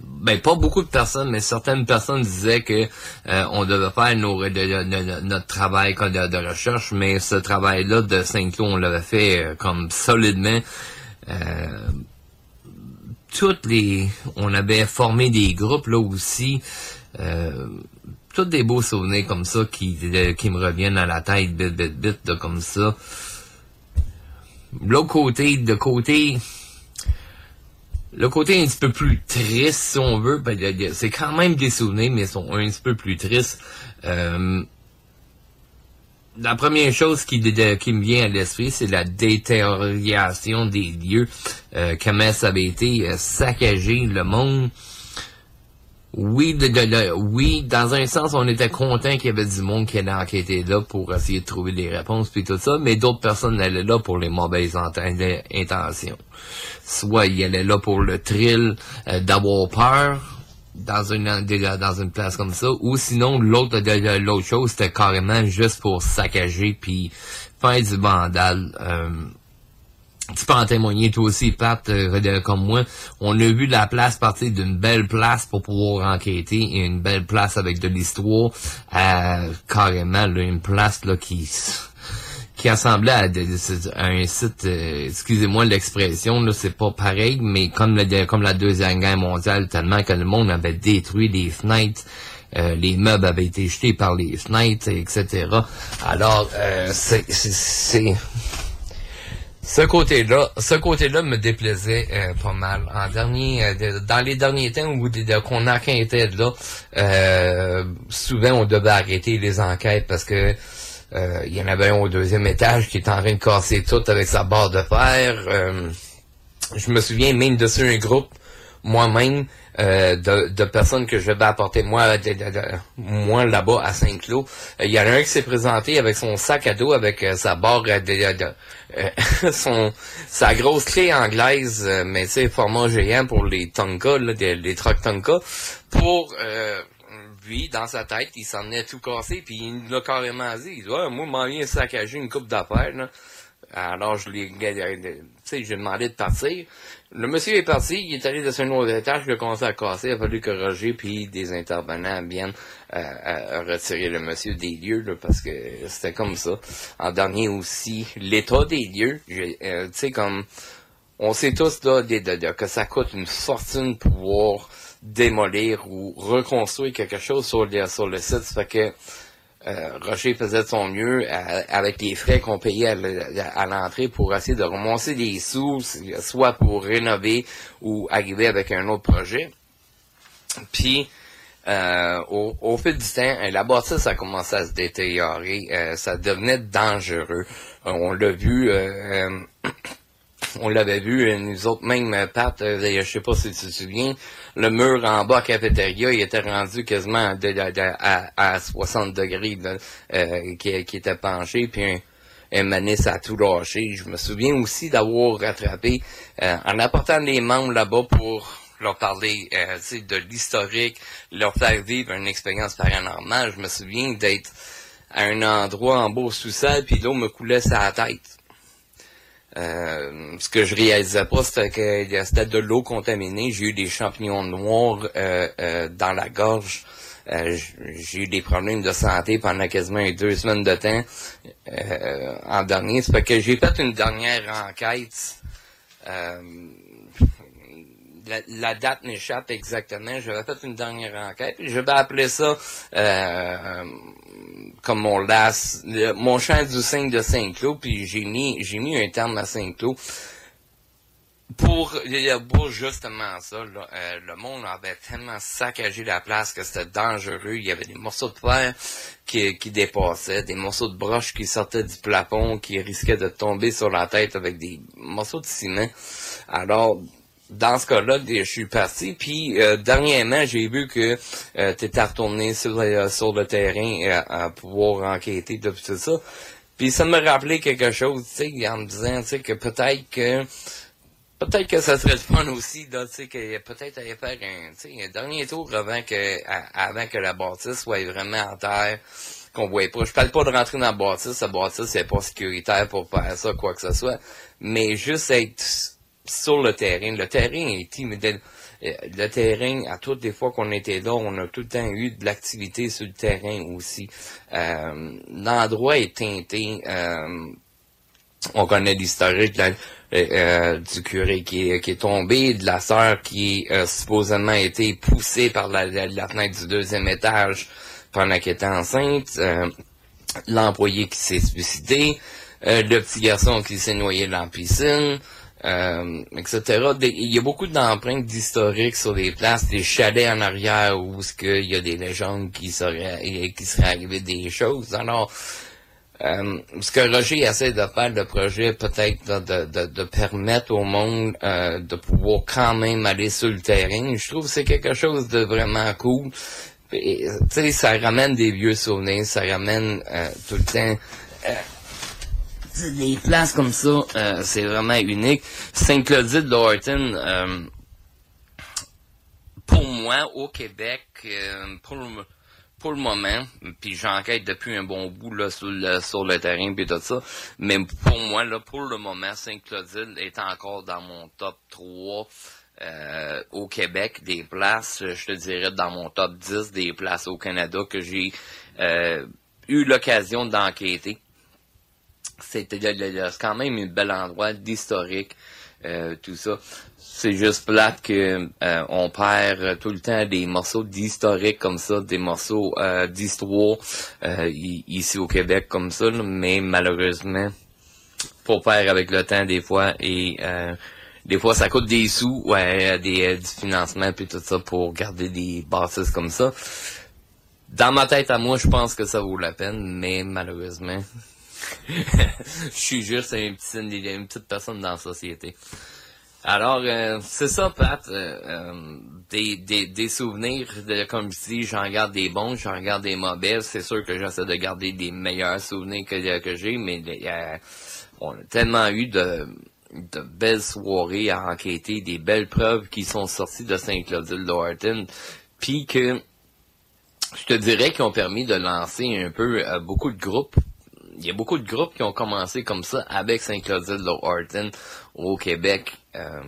ben pas beaucoup de personnes, mais certaines personnes disaient que euh, on devait faire notre travail de, recherche, mais ce travail-là de Saint-Cloud, on l'avait fait euh, comme solidement. Toutes les, on avait formé des groupes là aussi. Euh, tous des beaux souvenirs comme ça qui, euh, qui me reviennent à la tête, bit, bit, bit, de comme ça. L'autre côté, de côté, le côté un petit peu plus triste, si on veut, ben, c'est quand même des souvenirs, mais ils sont un petit peu plus tristes. Euh, la première chose qui, qui me vient à l'esprit, c'est la détérioration des lieux. Euh, comment ça avait été euh, saccagé, le monde. Oui, de, de- oui, dans un sens, on était content qu'il y avait du monde qui allait enquêter là pour essayer de trouver des réponses puis tout ça, mais d'autres personnes allaient là pour les mauvaises intentions. Soit ils allaient là pour le thrill euh, d'avoir peur dans une dans une place comme ça, ou sinon l'autre l'autre chose c'était carrément juste pour saccager puis faire du vandal. Euh, tu peux en témoigner toi aussi, Pat, euh, comme moi. On a vu la place partir d'une belle place pour pouvoir enquêter et une belle place avec de l'histoire à carrément là, une place là qui qui ressemblait à, un site, euh, excusez-moi l'expression, là, c'est pas pareil, mais comme, la Deuxième Guerre mondiale, tellement que le monde avait détruit les fenêtres, euh, les meubles avaient été jetés par les fenêtres, etc. Alors, euh, c'est... ce côté-là, ce côté-là me déplaisait pas mal. En dernier, de- dans les derniers temps où qu'on enquêtait là, souvent on devait arrêter les enquêtes parce que euh, il y en avait un au deuxième étage qui était en train de casser tout avec sa barre de fer. Euh, je me souviens même de un groupe, moi-même euh, de, de, personnes que je vais apporter moi, moi là-bas à Saint-Cloud. Il y en a un qui s'est présenté avec son sac à dos, avec sa barre de, son sa grosse clé anglaise, mais sais, format géant pour les Tonka, là, les trucks Tonka, pour lui, dans sa tête, il s'en est tout cassé, puis il l'a carrément dit. Il dit, ouais, moi, m'en viens saccager une coupe d'affaires. Alors, je lui ai demandé de partir. Le monsieur est parti, il est allé de un autre étage, il a commencé à casser, il a fallu que Roger puis des intervenants viennent euh, retirer le monsieur des lieux, parce que c'était comme ça. En dernier aussi, l'état des lieux, euh, tu sais, comme, on sait tous, là, que ça coûte une fortune pour pouvoir démolir ou reconstruire quelque chose sur le, sur le site. Ça fait que euh, Roger faisait de son mieux avec les frais qu'on payait à l'entrée pour essayer de remonter des sous, soit pour rénover ou arriver avec un autre projet. Puis, euh, au, fil du temps, la bâtisse a commencé à se détériorer, euh, ça devenait dangereux. on l'a vu, on l'avait vu, nous autres, même Pat, je sais pas si tu te souviens, le mur en bas cafétéria, il était rendu quasiment à, 60 degrés euh, qui, était penché, puis un, un manis a tout lâché. Je me souviens aussi d'avoir rattrapé, euh, en apportant les membres là-bas pour leur parler euh, de l'historique, leur faire vivre une expérience paranormale. Je me souviens d'être à un endroit en bas au sous-sol, puis l'eau me coulait sa tête. Euh, ce que je réalisais pas, c'était que c'était de l'eau contaminée. J'ai eu des champignons noirs euh, euh, dans la gorge. j'ai eu des problèmes de santé pendant quasiment deux semaines de temps en dernier. C'est que j'ai fait une dernière enquête. La, date m'échappe exactement. J'avais fait une dernière enquête. Je vais appeler ça comme mon las, mon champ du signe de Saint-Cloud, puis j'ai mis, j'ai mis un terme à Saint-Cloud. Pour, justement ça, euh, le monde avait tellement saccagé la place que c'était dangereux. Il y avait des morceaux de fer qui, qui dépassaient, des morceaux de broche qui sortaient du plafond, qui risquaient de tomber sur la tête avec des morceaux de ciment. Alors, dans ce cas-là, je suis parti. Puis euh, dernièrement, j'ai vu que euh, tu étais retourné sur, euh, sur le terrain euh, à pouvoir enquêter de tout ça. Puis ça me rappelait quelque chose, tu sais, en me disant, tu sais, que peut-être que peut-être que ça serait le fun aussi, tu sais, que peut-être aller faire un, un dernier tour avant que avant que la bâtisse soit vraiment en terre qu'on voit pas. Je parle pas de rentrer dans la bâtisse, la bâtisse c'est pas sécuritaire pour faire ça, quoi que ce soit. Mais juste être sur le terrain. Le terrain est timide. Euh, le terrain, à toutes les fois qu'on était là, on a tout le temps eu de l'activité sur le terrain aussi. Euh, L'endroit est teinté. Euh, on connaît l'historique du curé qui est, est tombé, de la sœur qui a supposément été poussée par la, fenêtre du deuxième étage pendant qu'elle était enceinte, l'employé qui s'est suicidé, le petit garçon qui s'est noyé dans la piscine, euh, etc. il y a beaucoup d'empreintes d'historiques sur les places, des chalets en arrière où ce qu'il y a des légendes qui seraient qui seraient arrivées des choses. Alors, euh, ce que Roger essaie de faire, le projet, peut-être de, de, de, permettre au monde euh, de pouvoir quand même aller sur le terrain, je trouve que c'est quelque chose de vraiment cool. Tu sais, ça ramène des vieux souvenirs, ça ramène tout le temps des places comme ça, euh, c'est vraiment unique. Saint-Claudie de euh, pour moi, au Québec, euh, pour, le, moment, puis j'enquête depuis un bon bout sur, le, terrain et tout ça, mais pour moi, là, pour le moment, Saint-Claudine est encore dans mon top 3 euh, au Québec des places, je te dirais dans mon top 10 des places au Canada que j'ai eu l'occasion d'enquêter c'était quand même un bel endroit d'historique, euh, tout ça. C'est juste plate que euh, on perd tout le temps des morceaux d'historique comme ça, des morceaux euh, d'histoire ici au Québec comme ça, mais malheureusement, pour faire avec le temps des fois et des fois ça coûte des sous, ouais, des du financement puis tout ça pour garder des bâtisses comme ça. Dans ma tête à moi, je pense que ça vaut la peine, mais malheureusement, je suis juste une petite, personne dans la société. Alors, euh, c'est ça, Pat. Euh, euh, des, des, des souvenirs, de, comme je dis, j'en garde des bons, j'en garde des mauvais. C'est sûr que j'essaie de garder des meilleurs souvenirs que, j'ai, mais on a tellement eu de, de belles soirées à enquêter, des belles preuves qui sont sorties de Saint-Claudine-Lorton, puis que je te dirais qu'ils ont permis de lancer un peu beaucoup de groupes y a beaucoup de groupes qui ont commencé comme ça avec Saint-Claudine Horton au Québec. Euh,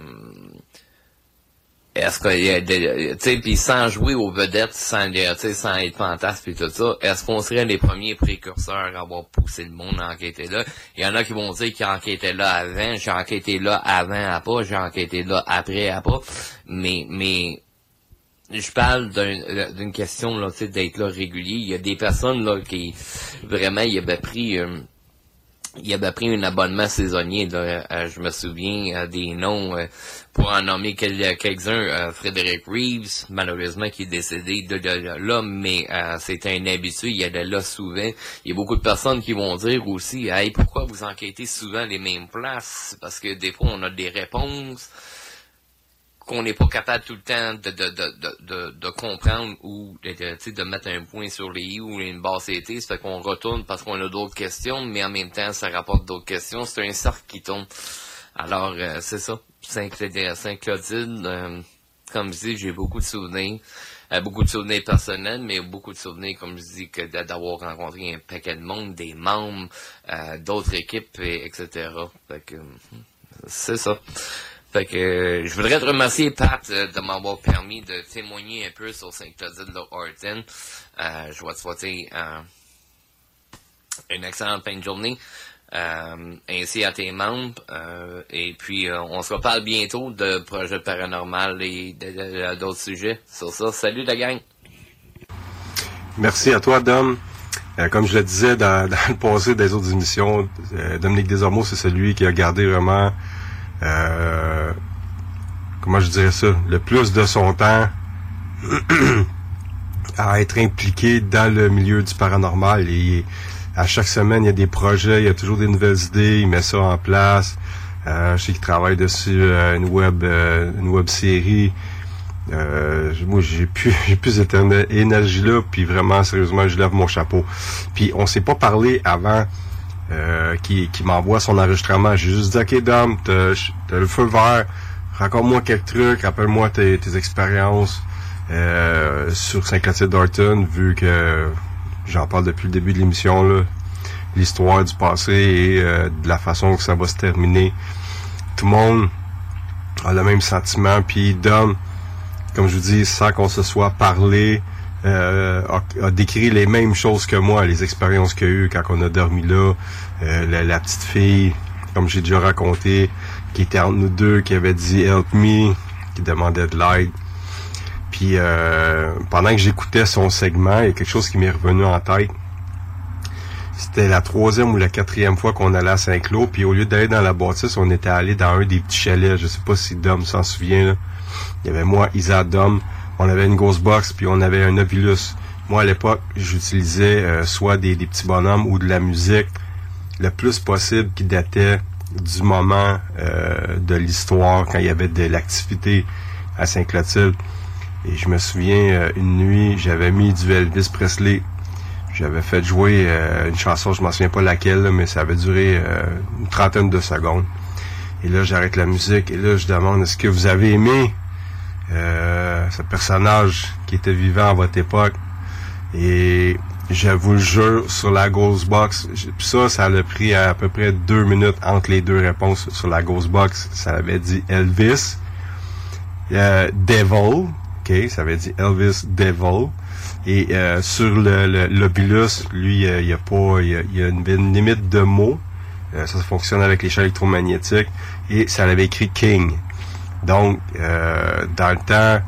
est-ce qu'il y a des, tu sais, puis sans jouer aux vedettes, sans, sans être fantasme et tout ça, est-ce qu'on serait les premiers précurseurs à avoir poussé le monde à enquêter là? Il y en a qui vont dire qu'ils enquêtaient là avant, j'ai enquêté là avant à pas, j'ai enquêté là après à pas, mais, mais, je parle d'une question là, d'être là régulier. Il y a des personnes là qui vraiment ils avaient pris euh, il avait pris un abonnement saisonnier. Là, euh, je me souviens euh, des noms pour en nommer quelques-uns. Frédéric Reeves, malheureusement, qui est décédé de, là, mais c'était un habitué. Il y allait là souvent. Il y a beaucoup de personnes qui vont dire aussi, hey, pourquoi vous enquêtez souvent les mêmes places Parce que des fois, on a des réponses qu'on n'est pas capable tout le temps de, de, de, de, de comprendre ou de, de, mettre un point sur les i ou une base CT, fait qu'on retourne parce qu'on a d'autres questions, mais en même temps, ça rapporte d'autres questions. C'est un cercle qui tombe. Alors, euh, c'est ça. Saint-Claudine, euh, comme je dis, j'ai beaucoup de souvenirs. Euh, beaucoup de souvenirs personnels, mais beaucoup de souvenirs, comme je dis, que d'avoir rencontré un paquet de monde, des membres, d'autres équipes, et, etc. Que, c'est ça. Fait que euh, je voudrais te remercier, Pat, euh, de m'avoir permis de témoigner un peu sur Saint-Claudine de Horton. Euh, je vais te souhaiter une excellente fin de journée. ainsi à tes membres. et puis, on se reparle bientôt de projets paranormal et d'autres sujets. Sur ça, salut la gang! Merci à toi, Dom. comme je le disais dans, le passé des autres émissions, Dominique Desormeaux, c'est celui qui a gardé vraiment euh, comment je dirais ça, le plus de son temps à être impliqué dans le milieu du paranormal. Et à chaque semaine, il y a des projets, il y a toujours des nouvelles idées, il met ça en place. Euh, je sais qu'il travaille dessus euh, une web une web série. moi j'ai plus j'ai plus cette énergie là puis vraiment sérieusement je lève mon chapeau puis on s'est pas parlé avant euh, qui, qui m'envoie son enregistrement. J'ai juste dit, OK, Dom, t'as le feu vert, raconte-moi quelques trucs, rappelle-moi tes, tes expériences euh, sur Saint-Clotilde d'Orton, vu que j'en parle depuis le début de l'émission, l'histoire du passé et euh, de la façon que ça va se terminer. Tout le monde a le même sentiment, puis Dom, comme je vous dis, sans qu'on se soit parlé, euh, a, décrit les mêmes choses que moi, les expériences qu'il y a eu quand on a dormi là. Euh, la, petite fille, comme j'ai déjà raconté, qui était entre nous deux, qui avait dit Help me, qui demandait de l'aide. Puis euh, pendant que j'écoutais son segment, il y a quelque chose qui m'est revenu en tête. C'était la troisième ou la quatrième fois qu'on allait à Saint-Cloud, puis au lieu d'aller dans la bâtisse, on était allé dans un des petits chalets. Je sais pas si Dom s'en souvient. Il y avait moi, Isa, Dom, on avait une grosse box, puis on avait un Ovilus. Moi, à l'époque, j'utilisais euh, soit des, petits bonhommes ou de la musique le plus possible qui datait du moment euh, de l'histoire, quand il y avait de l'activité à Saint-Clotilde. Et je me souviens, euh, une nuit, j'avais mis du Elvis Presley. J'avais fait jouer une chanson, je m'en souviens pas laquelle, mais ça avait duré une trentaine de secondes. Et là, j'arrête la musique et là, je demande, est-ce que vous avez aimé euh, ce personnage qui était vivant à votre époque. Et je vous le jure, sur la Ghostbox, ça, ça a pris à, peu près deux minutes entre les deux réponses sur la Ghostbox. Ça avait dit Elvis, euh, Devil, ok, ça avait dit Elvis Devil. Et euh, sur le, l'obulus, lui, il n'y a pas, il y a, une, limite de mots. ça, ça fonctionne avec les champs électromagnétiques. Et ça avait écrit King. Donc, euh, dans le temps,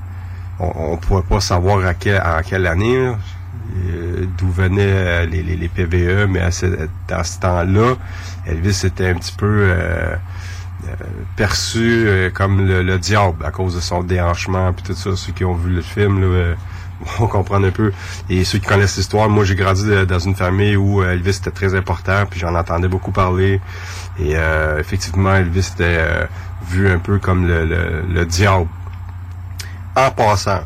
on ne pouvait pas savoir à en quelle année euh, d'où venaient euh, les, les, PVE, mais à ce, dans ce temps-là, Elvis était un petit peu perçu comme le, diable à cause de son déhanchement puis tout ça. Ceux qui ont vu le film, vont comprendre un peu. Et ceux qui connaissent l'histoire, moi j'ai grandi dans une famille où euh, Elvis était très important, puis j'en entendais beaucoup parler. Et euh, effectivement, Elvis était euh, vu un peu comme le, le, le diable. En passant,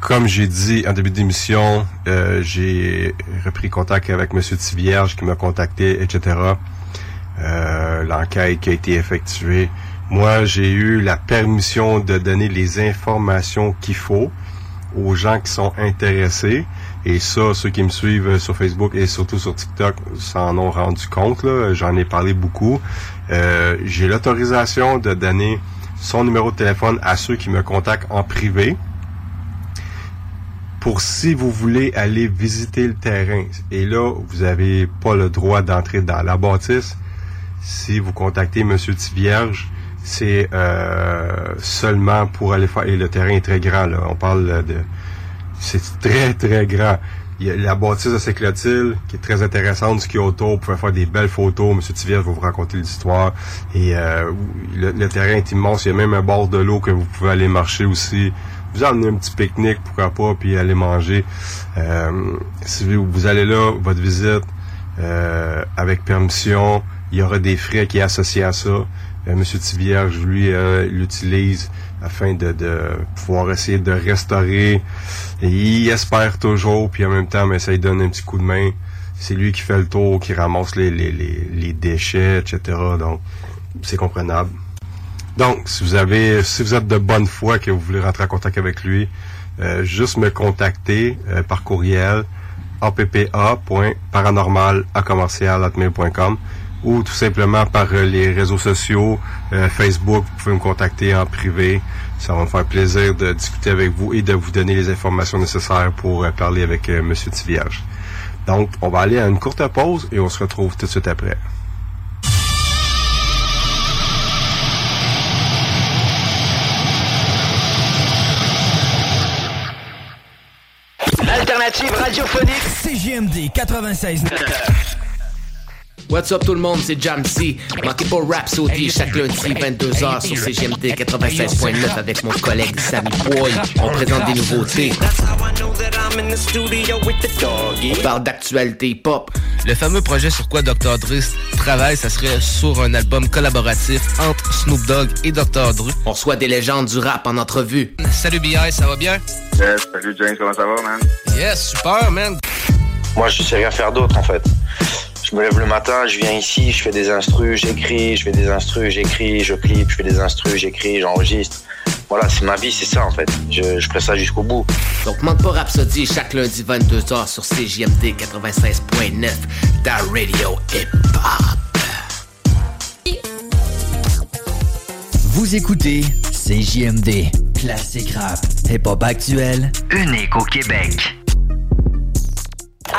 comme j'ai dit en début d'émission, euh, j'ai repris contact avec M. Tivierge qui m'a contacté, etc. Euh, L'enquête qui a été effectuée. Moi, j'ai eu la permission de donner les informations qu'il faut aux gens qui sont intéressés. Et ça, ceux qui me suivent sur Facebook et surtout sur TikTok s'en ont rendu compte. J'en ai parlé beaucoup. Euh, j'ai l'autorisation de donner son numéro de téléphone à ceux qui me contactent en privé pour si vous voulez aller visiter le terrain. Et là, vous avez pas le droit d'entrer dans la bâtisse. Si vous contactez Monsieur Tivierge, c'est euh, seulement pour aller faire. Et le terrain est très grand. Là. On parle de. C'est très très grand. Il y a la bâtisse de Séclotil, qui est très intéressante, ce qui est autour. Vous pouvez faire des belles photos. Monsieur Tivierge va vous raconter l'histoire. Et euh, le, terrain est immense. Il y a même un bord de l'eau que vous pouvez aller marcher aussi vous emmenez un petit pique-nique, pourquoi pas, puis aller manger. Euh, si vous allez là, votre visite, avec permission, il y aura des frais qui sont associés à ça. Euh, Monsieur Tivierge, lui, euh, l'utilise afin de, de, pouvoir essayer de restaurer. Il espère toujours, puis en même temps, mais ça lui donne un petit coup de main. C'est lui qui fait le tour, qui ramasse les, les, les, les déchets, etc. Donc, c'est comprenable. Donc, si vous avez, si vous êtes de bonne foi que vous voulez rentrer en contact avec lui, euh, juste me contacter euh, par courriel appa.paranormal@commercial@mail.com ou tout simplement par euh, les réseaux sociaux, Facebook, vous pouvez me contacter en privé. Ça va me faire plaisir de discuter avec vous et de vous donner les informations nécessaires pour parler avec Monsieur Tivierge. Donc, on va aller à une courte pause et on se retrouve tout de suite après. Alternative radiophonique CGMD 96. What's up tout le monde, c'est Jamsey. Manquez pas Rhapsody chaque lundi 22h sur CGMD 96.9 avec mon collègue Sammy Boy. On présente des nouveautés. On parle d'actualité pop. Le fameux projet sur quoi Dr. Dre travaille, ça serait sur un album collaboratif entre Snoop Dogg et Dr. Dre. On reçoit des légendes du rap en entrevue. Salut BI, ça va bien? Yes, salut James, comment ça va, man? Yes, super, man. Moi, je sais rien faire d'autre, en fait. Je me lève le matin, je viens ici, je fais des instrus, j'écris, je fais des instrus, j'écris, je clip, je fais des instrus, j'écris, j'enregistre. Voilà, c'est ma vie, c'est ça en fait. Je, je ferai ça jusqu'au bout. Donc manque pas Rhapsody chaque lundi 22h sur CJMD 96.9, ta radio hip-hop. Vous écoutez CJMD, classique rap, hip-hop actuel, unique au Québec.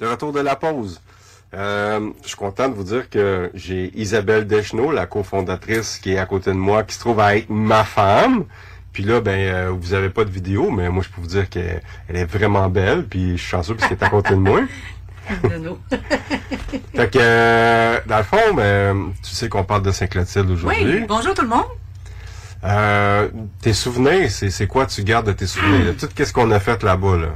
De retour de la pause. Euh, je suis content de vous dire que j'ai Isabelle Deschenaux, la cofondatrice qui est à côté de moi, qui se trouve à être ma femme. Puis là, ben, euh, vous avez pas de vidéo, mais moi, je peux vous dire qu'elle est vraiment belle. Puis je suis chanceux parce qu'elle est à côté de moi. fait que, euh, dans le fond, ben, tu sais qu'on parle de Saint-Clotilde aujourd'hui. Oui, bonjour tout le monde. Euh, tes souvenirs, c'est quoi tu gardes de tes souvenirs? Tout qu'est-ce qu'on a fait là-bas, là?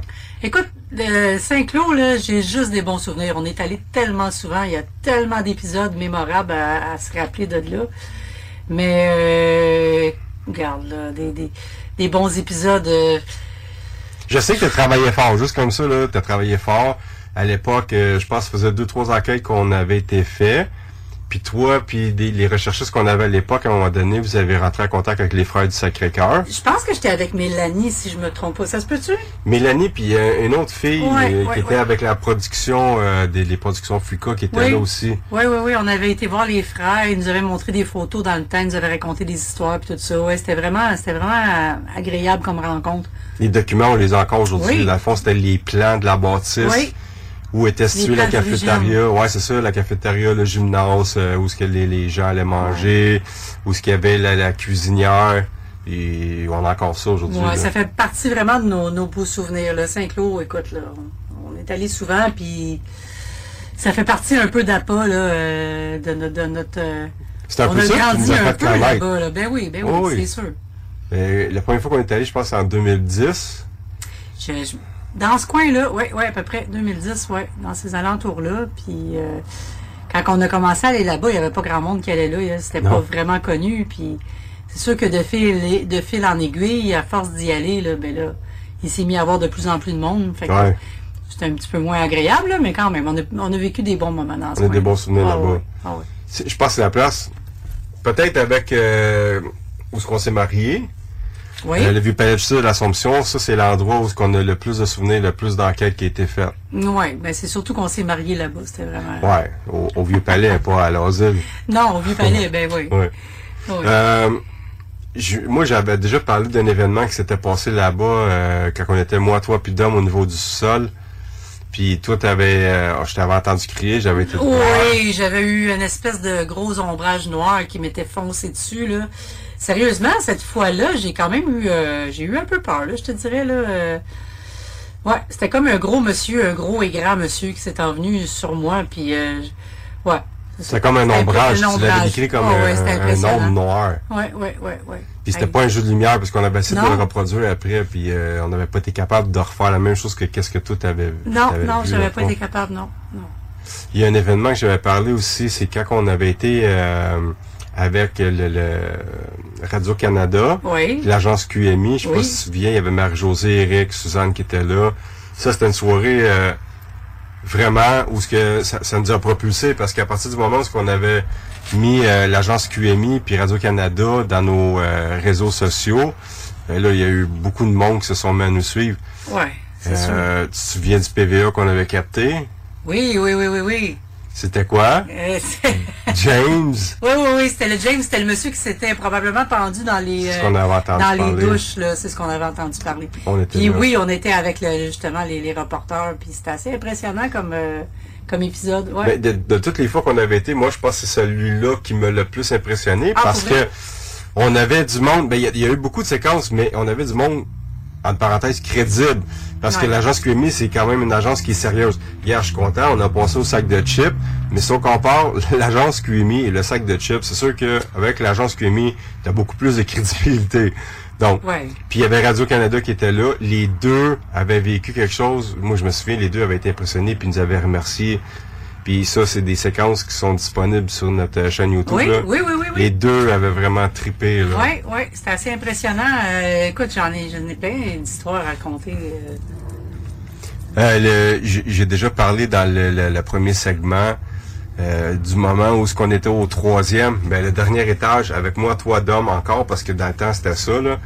Écoute, de Saint-Cloud, j'ai juste des bons souvenirs. On est allé tellement souvent, il y a tellement d'épisodes mémorables à, se rappeler de là. Mais, euh, regarde, des, bons épisodes. Euh... Je sais que tu as travaillé fort, juste comme ça, tu as travaillé fort. À l'époque, euh, je pense que ça faisait deux, trois enquêtes qu'on avait été fait. Puis toi, puis des- les recherchistes qu'on avait à l'époque, à un moment donné, vous avez rentré en contact avec les frères du Sacré-Cœur. Je pense que j'étais avec Mélanie, si je me trompe pas. Ça se peut-tu? Mélanie, puis euh, une autre fille Ouais, euh, ouais, qui était ouais. avec la production, euh, des les productions Fuka, qui était Oui. là aussi. Oui, oui, oui. On avait été voir les frères. Ils nous avaient montré des photos dans le temps. Ils nous avaient raconté des histoires puis tout ça. Ouais, c'était vraiment, c'était vraiment agréable comme rencontre. Les documents, on les a encore aujourd'hui. Oui. Dans le fond, c'était les plans de la bâtisse. Oui. Où était située la cafétéria? Ouais, c'est ça, la cafétéria, le gymnase, euh, où ce que les, les gens allaient manger, où ce qu'il y avait la, la cuisinière. Et on a encore ça aujourd'hui. Ouais, ça fait partie vraiment de nos, nos beaux souvenirs. Là. Saint-Cloud, écoute, là, on, est allé souvent, puis ça fait partie un peu d'APA, là, euh, de, notre- de notre... euh, C'est un on peu a ça qui grandi nous a un peu là-bas. Là. Ben oui, ben oui, Oh oui. c'est sûr. Euh, la première fois qu'on est allé, je pense, c'est en 2010. Je- je- dans ce coin-là, oui, ouais, à peu près 2010, ouais, dans ces alentours-là. Puis euh, quand on a commencé à aller là-bas, il n'y avait pas grand monde qui allait là. là. C'était pas vraiment connu. Puis c'est sûr que de fil, de fil en aiguille, à force d'y aller, là, ben là, il s'est mis à avoir de plus en plus de monde. Fait que Ouais. C'était un petit peu moins agréable, là, mais quand même, on a, on a vécu des bons moments dans ce On a des bons souvenirs Ah là-bas. ouais, ah ouais. Je pense que c'est la place. Peut-être avec euh, où est-ce qu'on s'est marié. Oui. Euh, le vieux palais du Sud de l'Assomption, ça c'est l'endroit où on a le plus de souvenirs, le plus d'enquêtes qui a été faites. Oui, ben c'est surtout qu'on s'est mariés là-bas. C'était vraiment. Ouais, au, au vieux palais, pas à l'asile. Non, au Vieux Palais, ben oui. Oui. Euh, je- moi, j'avais déjà parlé d'un événement qui s'était passé là-bas euh, quand on était moi, toi, puis Dom au niveau du sol. Puis toi, t'avais, euh, je t'avais entendu crier, j'avais été. Oui, j'avais eu une espèce de gros ombrage noir qui m'était foncé dessus là. Sérieusement, cette fois-là, j'ai quand même eu, euh, j'ai eu un peu peur là, je te dirais là. euh, ouais, c'était comme un gros monsieur, un gros et grand monsieur qui s'est envenu sur moi, puis euh, ouais. C'est comme un C'était ombrage, tu l'avais décrit comme Oh, ouais, un- c'était ombre noir. Ouais, ouais, ouais, ouais. Puis c'était pas un jeu de lumière parce qu'on avait essayé de le reproduire après, puis euh, on n'avait pas été capable de refaire la même chose que qu'est-ce que toi t'avais Non, t'avais non, j'avais pas été capable, non, non. Il y a un événement que j'avais parlé aussi, c'est quand on avait été avec le, le Radio-Canada, Oui. l'agence QMI, je sais Oui. pas si tu te souviens, il y avait Marie-Josée, Eric, Suzanne qui étaient là. Ça, c'était une soirée euh, vraiment où ce que ça, ça nous a propulsé parce qu'à partir du moment où qu'on avait mis euh, l'agence QMI puis Radio-Canada dans nos euh, réseaux sociaux, ben là, il y a eu beaucoup de monde qui se sont mis à nous suivre. Ouais, c'est sûr. Tu te souviens du PVA qu'on avait capté? Oui, oui, oui, oui, oui. C'était quoi? Euh, James? Oui, oui, oui, c'était le James, c'était le monsieur qui s'était probablement pendu dans les, ce euh, avait entendu dans les douches, là, c'est ce qu'on avait entendu parler. On était Puis là. oui, on était avec le, justement les, les reporters, puis c'était assez impressionnant comme, euh, comme épisode. Ouais. Ben, de, de toutes les fois qu'on avait été, moi, je pense que c'est celui-là qui m'a le plus impressionné Ah, parce que on avait du monde. Ben, il y, a- il y a eu beaucoup de séquences, mais on avait du monde entre parenthèses crédible parce que l'agence QMI c'est quand même une agence qui est sérieuse. Hier, je suis content, on a passé au sac de chips, mais si on compare l'agence QMI et le sac de chips, c'est sûr que avec l'agence QMI, t'as beaucoup plus de crédibilité. Donc, puis il y avait Radio-Canada qui était là. Les deux avaient vécu quelque chose. Moi, je me souviens, les deux avaient été impressionnés puis nous avaient remerciés. Puis ça, c'est des séquences qui sont disponibles sur notre euh, chaîne YouTube. Oui, là. oui, oui, oui, oui. Les deux avaient vraiment trippé. Là. Oui, oui, c'était assez impressionnant. Euh, écoute, j'en ai, j'en ai plein d'histoires à raconter. euh. J'ai j'ai déjà parlé dans le, le- le premier segment euh, du moment où ce qu'on était au troisième, ben, le dernier étage avec moi, toi, Dom, encore, parce que dans le temps, c'était ça. Là.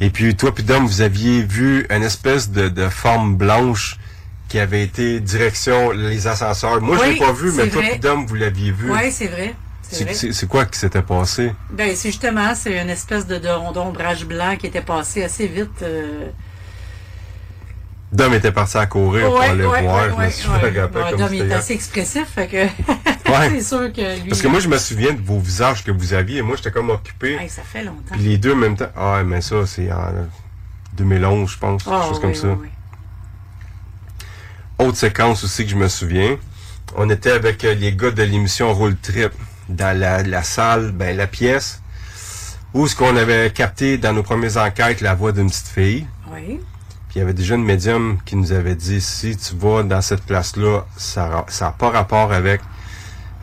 Et puis toi puis Dom, vous aviez vu une espèce de, de forme blanche qui avait été direction les ascenseurs. Moi, je Oui, l'ai pas vu, mais toi Dom, vous l'aviez vu. Oui, c'est vrai. C'est quoi qui s'était passé? Ben, c'est justement, c'est une espèce de, d'ombrage blanc qui était passé assez vite. euh, Dom était parti à courir pour aller ouais, voir. ouais, je me Dom, hier. assez expressif, fait que Ouais. c'est sûr que lui... Parce que moi, je me souviens de vos visages que vous aviez. et Moi, j'étais comme occupé. Hey, ça fait longtemps. Puis les deux en même temps. Ah, mais ça, c'est en 2011, je pense. Ah, quelque chose oui, comme oui, ça. oui. Autre séquence aussi que je me souviens. On était avec euh, les gars de l'émission Roll Trip dans la, la salle, ben la pièce, où ce qu'on avait capté dans nos premières enquêtes la voix d'une petite fille. Oui. Puis il y avait déjà une médium qui nous avait dit si tu vas dans cette place-là, ça n'a pas rapport avec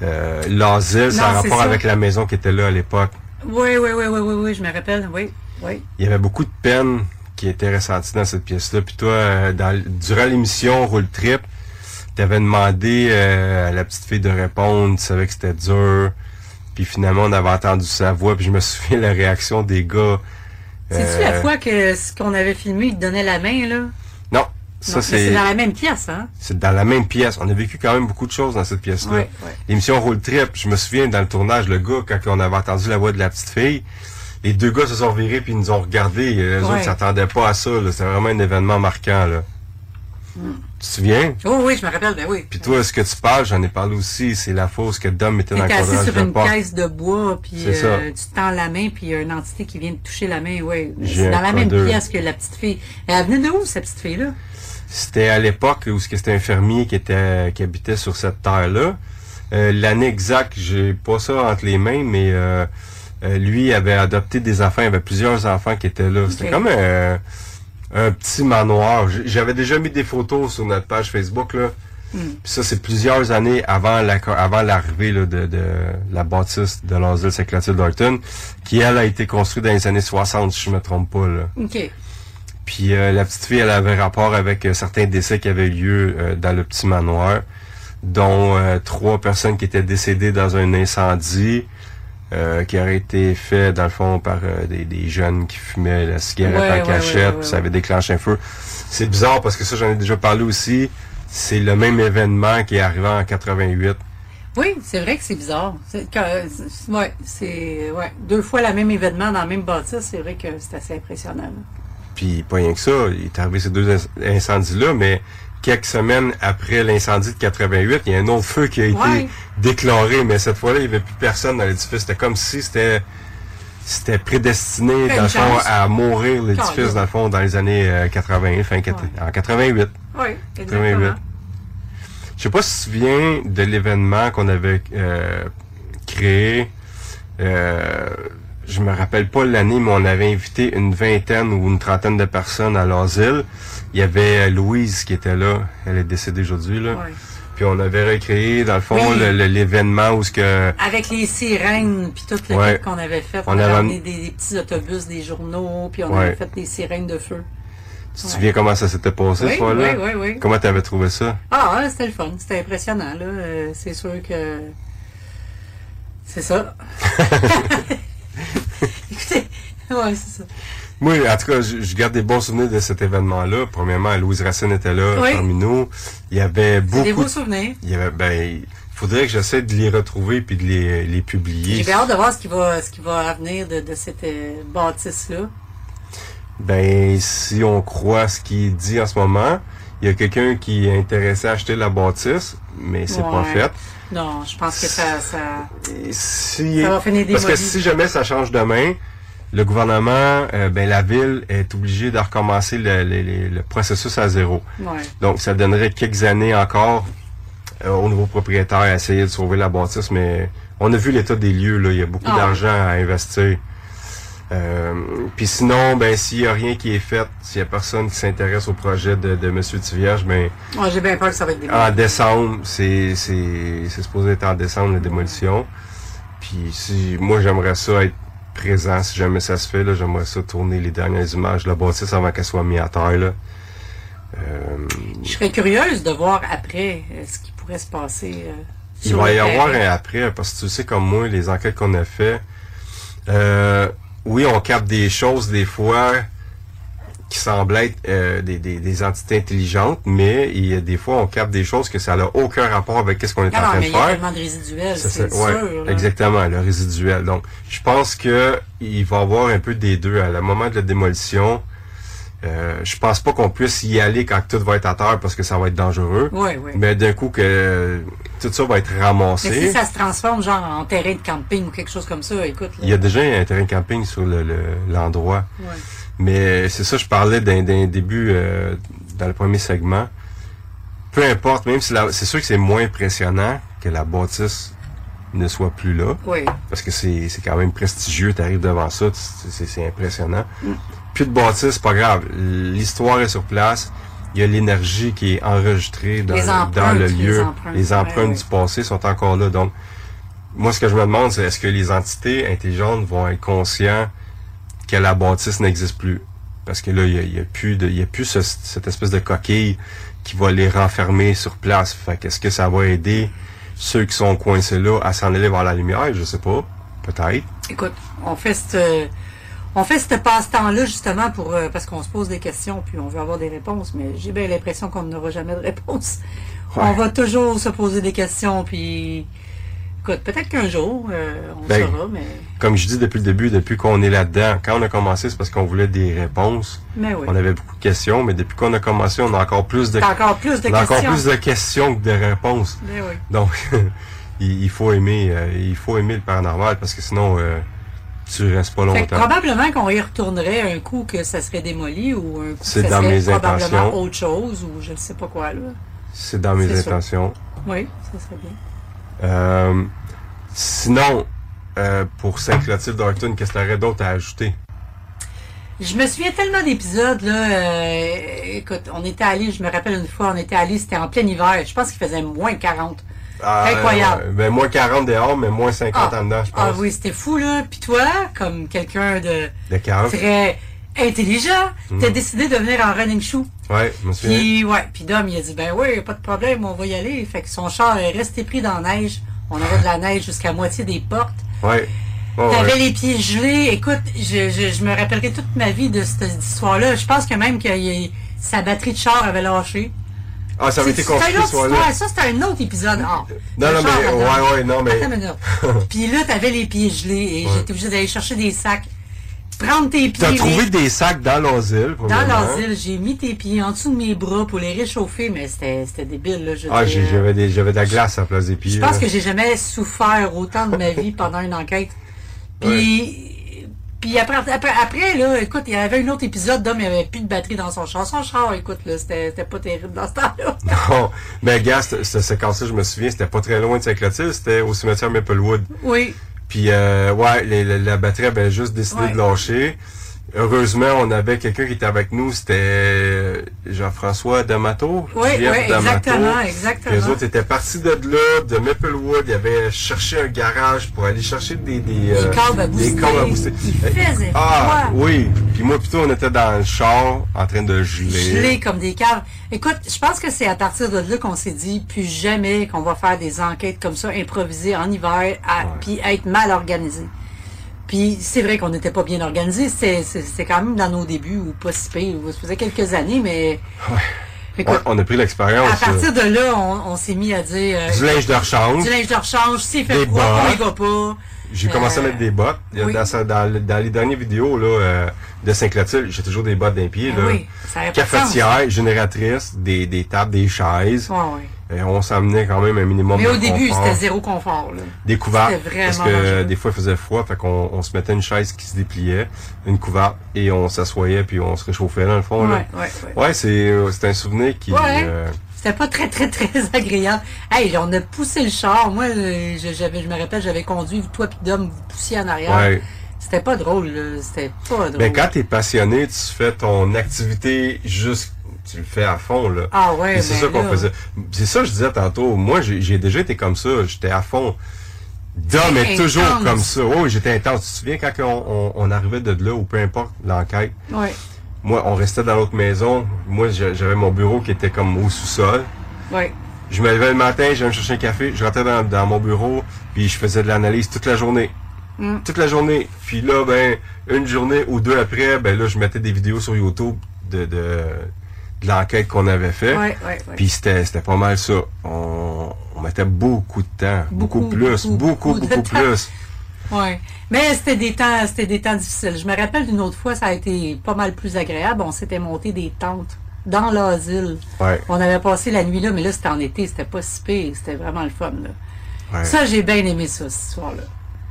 euh, l'asile, ça a rapport ça. avec la maison qui était là à l'époque. Oui, oui, oui, oui, oui, oui, je me rappelle, oui, oui. Il y avait beaucoup de peine qui était ressentie dans cette pièce-là. Puis toi, euh, dans, durant l'émission Roule Trip, t'avais demandé euh, à la petite fille de répondre, tu savais que c'était dur. Puis finalement, on avait entendu sa voix, puis je me souviens la réaction des gars. C'est-tu la Euh, fois que ce qu'on avait filmé, il te donnait la main, là? Non, ça c'est... c'est dans la même pièce, hein? C'est dans la même pièce. On a vécu quand même beaucoup de choses dans cette pièce-là. Ouais, ouais. L'émission Roll Trip, je me souviens dans le tournage, le gars, quand on avait entendu la voix de la petite fille, les deux gars se sont virés puis ils nous ont regardés. Les Ouais. autres s'attendaient pas à ça. C'était vraiment un événement marquant. Là. Tu te souviens? Oh oui, je me rappelle, ben oui. Puis toi, ce que tu parles, j'en ai parlé aussi, c'est la fausse que Dom était dans le assis sur une porte. caisse de bois, puis euh, tu tends la main, puis il y a une entité qui vient de toucher la main. J'ai C'est dans la même pièce que la petite fille. Elle venait de où, cette petite fille-là? C'était à l'époque où c'était un fermier qui était qui habitait sur cette terre-là. Euh, L'année exacte, j'ai pas ça entre les mains, mais euh, euh, lui avait adopté des enfants. Il y avait plusieurs enfants qui étaient là. C'était comme un, un petit manoir. J'avais déjà mis des photos sur notre page Facebook là. Hmm. Puis ça, c'est plusieurs années avant la avant l'arrivée là, de, de la bâtisse de l'asile Saint-Clotilde d'Orton, qui elle a été construite dans les années 60, si je me trompe pas. Là. Puis euh, la petite fille, elle avait rapport avec euh, certains décès qui avaient lieu euh, dans le petit manoir, dont euh, trois personnes qui étaient décédées dans un incendie euh, qui aurait été fait, dans le fond, par euh, des, des jeunes qui fumaient la cigarette Ouais, en ouais, cachette, ouais, ça avait déclenché un feu. C'est bizarre parce que ça, j'en ai déjà parlé aussi. C'est le même événement qui est arrivé en 88. Oui, c'est vrai que c'est bizarre. C'est, ouais, c'est ouais, deux fois le même événement dans la même bâtisse, c'est vrai que c'est assez impressionnant. Puis pas rien que ça, il est arrivé ces deux inc- incendies-là, mais quelques semaines après l'incendie de 88, il y a un autre feu qui a été Ouais. déclaré, mais cette fois-là, il n'y avait plus personne dans l'édifice. C'était comme si c'était c'était prédestiné, Une dans le fond, chance. à mourir l'édifice, dans le fond, dans les années euh, 80, fin quat- en 88. Oui, 88. exactement. Je sais pas si tu te souviens de l'événement qu'on avait euh, créé. Euh, je me rappelle pas l'année, mais on avait invité une vingtaine ou une trentaine de personnes à l'asile. Il y avait euh, Louise qui était là. Elle est décédée aujourd'hui, là. Ouais. Puis on avait recréé, dans le fond, Oui. l'événement où ce que... Avec les sirènes, puis tout le Ouais. qu'on avait fait. On On, avait amené des, des petits autobus, des journaux, puis on Ouais. avait fait des sirènes de feu. Tu te souviens comment ça s'était passé, Oui, ce fois-là? oui, oui, oui. Comment t'avais trouvé ça? Ah, ouais, c'était le fun. C'était impressionnant, là. Euh, c'est sûr que. C'est ça. Écoutez, ouais, c'est ça. Oui, en tout cas, je, je garde des bons souvenirs de cet événement-là. Premièrement, Louise Racine était là Oui. parmi nous. Il y avait beaucoup... des beaux souvenirs. Il y avait, ben, faudrait que j'essaie de les retrouver puis de les, les publier. J'ai bien hâte de voir ce qui va, ce qui va venir de, de cette euh, bâtisse-là. Ben, si on croit ce qui est dit en ce moment, il y a quelqu'un qui est intéressé à acheter la bâtisse, mais c'est pas fait. Non, je pense que ça. ça... Si- Ça va finir parce que si jamais ça change demain, le gouvernement, euh, ben la ville est obligée de recommencer le, le- le- le processus à zéro. Ouais. Donc, ça donnerait quelques années encore euh, au nouveau propriétaire à essayer de sauver la bâtisse, mais on a vu l'état des lieux, là. Il y a beaucoup Ah. d'argent à investir. Euh, Puis sinon, ben s'il n'y a rien qui est fait, s'il n'y a personne qui s'intéresse au projet de, de M. Tivierge, ben Ouais, J'ai bien peur que ça va être démoli. en décembre, c'est c'est c'est supposé être en décembre la démolition. Puis si moi j'aimerais ça être présent si jamais ça se fait là, j'aimerais ça tourner les dernières images de la bâtisse avant qu'elle soit mise à terre là. Euh, Je serais curieuse de voir après euh, ce qui pourrait se passer. euh, Il va y avoir un après, parce que tu sais comme moi, les enquêtes qu'on a fait, euh, oui, on capte des choses des fois qui semblent être euh, des, des, des entités intelligentes, mais il y a des fois on capte des choses que ça n'a aucun rapport avec ce qu'on est Non, en train mais de il y a faire. de résiduels, Ça, c'est c'est- ouais, sûr. là. exactement, le résiduel. Donc, je pense que il va y avoir un peu des deux. À le moment de la démolition, euh, je pense pas qu'on puisse y aller quand tout va être à terre parce que ça va être dangereux. Ouais, ouais. Mais d'un coup que euh, tout ça va être ramassé. Mais si ça se transforme genre en terrain de camping ou quelque chose comme ça, écoute. là. Il y a déjà un terrain de camping sur le- le- l'endroit. Ouais. Mais c'est ça, je parlais d'un début euh, dans le premier segment. Peu importe, même si c'est sûr que c'est moins impressionnant que la bâtisse ne soit plus là. Oui. Parce que c'est quand même prestigieux, tu arrives devant ça, c'est impressionnant. Mm. Plus de bâtisse, c'est pas grave. L'histoire est sur place. Il y a l'énergie qui est enregistrée dans, le- empreintes, dans le les lieu. empreintes, Les empreintes ouais, du passé sont encore là. Donc, moi, ce que je me demande, c'est est-ce que les entités intelligentes vont être conscients que la bâtisse n'existe plus? Parce que là, il n'y a, y a plus de, il y a plus ce- cette espèce de coquille qui va les renfermer sur place. Fait qu'est-ce que ça va aider ceux qui sont coincés là à s'en aller vers la lumière? Je sais pas. Peut-être. Écoute, on fait ce on fait ce passe-temps-là justement pour euh, parce qu'on se pose des questions puis on veut avoir des réponses, mais j'ai bien l'impression qu'on n'aura jamais de réponse. Ouais. On va toujours se poser des questions puis écoute, peut-être qu'un jour euh, on Ben, saura, mais Comme je dis depuis le début, depuis qu'on est là-dedans, quand on a commencé, c'est parce qu'on voulait des réponses. Mais oui. On avait beaucoup de questions, mais depuis qu'on a commencé, on a encore plus de, encore plus de on a encore questions. plus de questions que de réponses. Mais oui. Donc, il, faut aimer, euh, il faut aimer le paranormal parce que sinon, tu restes pas Fait que longtemps. probablement qu'on y retournerait un coup que ça serait démoli ou un coup que C'est ça dans serait mes probablement intentions. autre chose ou je ne sais pas quoi là. C'est dans mes sûr. intentions. Oui, ça serait bien. Euh, sinon, euh, pour Saint-Clotilde d'Orton, qu'est-ce qu'il y aurait d'autre à ajouter? Je me souviens tellement d'épisodes, là. euh, écoute, on était allé, je me rappelle une fois, on était allé, c'était en plein hiver. Je pense qu'il faisait moins 40. Ah, Incroyable. euh, ben, moins 40 dehors, mais moins 50 Ah. en dedans, je pense. Ah oui, c'était fou, là. Puis toi, comme quelqu'un de De 40. très intelligent, Mm. t'as décidé de venir en running shoe. Ouais, je me souviens. Puis, ouais, puis Dom, il a dit, ben oui, pas de problème, on va y aller. Fait que son char est resté pris dans la neige. On avait de la neige jusqu'à moitié des portes. Ouais. Ouais, T'avais ouais. les pieds gelés. Écoute, je, je, je me rappellerai toute ma vie de cette histoire-là. Je pense que même que sa batterie de char avait lâché. Ah, ça avait été ce soir-là. histoire. Ça, c'était un autre épisode. Ah, Non, non, mais, ouais, ouais, non, mais. Puis là, t'avais les pieds gelés et Ouais. j'étais obligée d'aller chercher des sacs. Prendre tes pieds. T'as trouvé les- des sacs dans l'asile, Dans l'asile, j'ai mis tes pieds en dessous de mes bras pour les réchauffer, mais c'était débile, là. Je, Ah, j'avais de la glace à la place des pieds. je pense là. que j'ai jamais souffert autant de ma vie pendant une enquête. Puis, puis après, après, après, là, écoute, il y avait un autre épisode d'homme, il n'y avait plus de batterie dans son char. Son char, écoute, là, c'était pas terrible dans ce temps-là. Non, mais gars, cette cette séquence-là, je me souviens, c'était pas très loin de Saint-Clotilde, c'était au cimetière Maplewood. Oui. Puis, euh, ouais, les- la, la batterie avait juste décidé Ouais. de lâcher. Heureusement, on avait quelqu'un qui était avec nous, c'était Jean-François D'Amato. Oui, oui, D'Amato. exactement, exactement. Les autres étaient partis de là, de Maplewood. Ils avaient cherché un garage pour aller chercher des... Des, euh, câbles à Des booster. câbles à booster. Il faisait Ah, oui. Puis moi, plutôt, on était dans le char, en train de geler. gelés comme des caves. Écoute, je pense que c'est à partir de là qu'on s'est dit plus jamais qu'on va faire des enquêtes comme ça improvisées en hiver, à, puis être mal organisé. Puis c'est vrai qu'on n'était pas bien organisé. C'est- c'est quand même dans nos débuts ou pas si pire. Ça faisait quelques années, mais Écoute, Ouais, on a pris l'expérience. à partir de là, on, on s'est mis à dire euh, Du linge de rechange. Du linge de rechange. S'il fait froid, on y va pas? J'ai commencé à Euh, mettre des bottes. oui. Dans, les dernières vidéos là, euh, de Saint-Clotilde, j'ai toujours des bottes d'un pied. Ah là. oui, ça Cafetière, génératrice, des, des tables, des chaises. Ouais, ouais. Et on s'emmenait quand même un minimum Mais de au début, c'était zéro confort. Là. Des couverts. C'était vraiment Parce que dangereux. des fois, il faisait froid, fait qu'on on se mettait une chaise qui se dépliait, une couverte, et on s'assoyait, puis on se réchauffait dans le fond. là. Ouais, ouais, ouais. Ouais, c'est euh, c'est un souvenir qui... Ouais. euh, C'était pas très, très, très agréable. Hey, on a poussé le char. Moi, euh, je, j'avais, je me rappelle, j'avais conduit, toi puis Dom, vous poussiez en arrière. Ouais. C'était pas drôle, là. C'était pas drôle. Ben, quand t'es passionné, tu fais ton activité juste, tu le fais à fond, là. Ah ouais, c'est ben ça qu'on faisait. C'est ça que je disais tantôt. Moi, j'ai déjà été comme ça. J'étais à fond. Dom est Intense. toujours comme ça. Oh, j'étais intense. Tu te souviens quand on, on, on arrivait de là, ou peu importe l'enquête, Ouais. moi, on restait dans l'autre maison. Moi, j'a- j'avais mon bureau qui était comme au sous-sol. Ouais. Je me levais le matin, j'allais me chercher un café, je rentrais dans, dans mon bureau, puis je faisais de l'analyse toute la journée. Mm. Toute la journée. Puis là, ben, une journée ou deux après, ben là, je mettais des vidéos sur YouTube de, de, de l'enquête qu'on avait fait. Ouais, ouais, ouais. Puis c'était, c'était pas mal ça. On, on mettait beaucoup de temps. Beaucoup, Beaucoup, plus. beaucoup, Beaucoup, plus. Ouais. Mais c'était des temps, c'était des temps difficiles. Je me rappelle d'une autre fois, ça a été pas mal plus agréable. On s'était monté des tentes dans l'asile. Ouais. On avait passé la nuit là, mais là, c'était en été, c'était pas si pire. C'était vraiment le fun, là. Ouais. Ça, j'ai bien aimé ça, ce soir-là.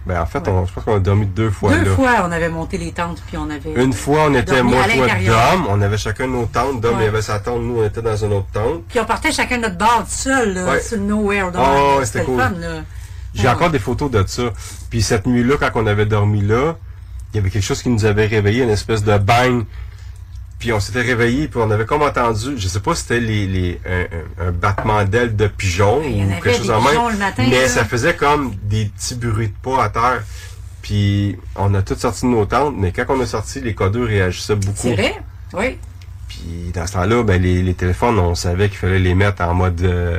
Ben, en fait, on, je pense qu'on a dormi deux fois Deux là. fois, on avait monté les tentes, puis on avait... Une fois, on était dormi moi, toi. Dom. On avait chacun nos tentes. Dom, Ouais. il avait sa tente. Nous, on était dans une autre tente. Puis on partait chacun notre bord seul, là, Ouais. sur le nowhere. Donc, Oh, c'était cool. J'ai encore des photos de ça. Puis cette nuit-là, quand on avait dormi là, il y avait quelque chose qui nous avait réveillé, une espèce de bang. Puis on s'était réveillé, puis on avait comme entendu, je sais pas si c'était les, les, un, battement d'ailes de pigeon ou quelque chose en même, matin, mais là. ça faisait comme des petits bruits de pas à terre. Puis on a toutes sorti de nos tentes, mais quand on a sorti, les codeurs réagissaient beaucoup. C'est vrai? Oui. Puis dans ce temps-là, ben, les, les téléphones, on savait qu'il fallait les mettre en mode euh,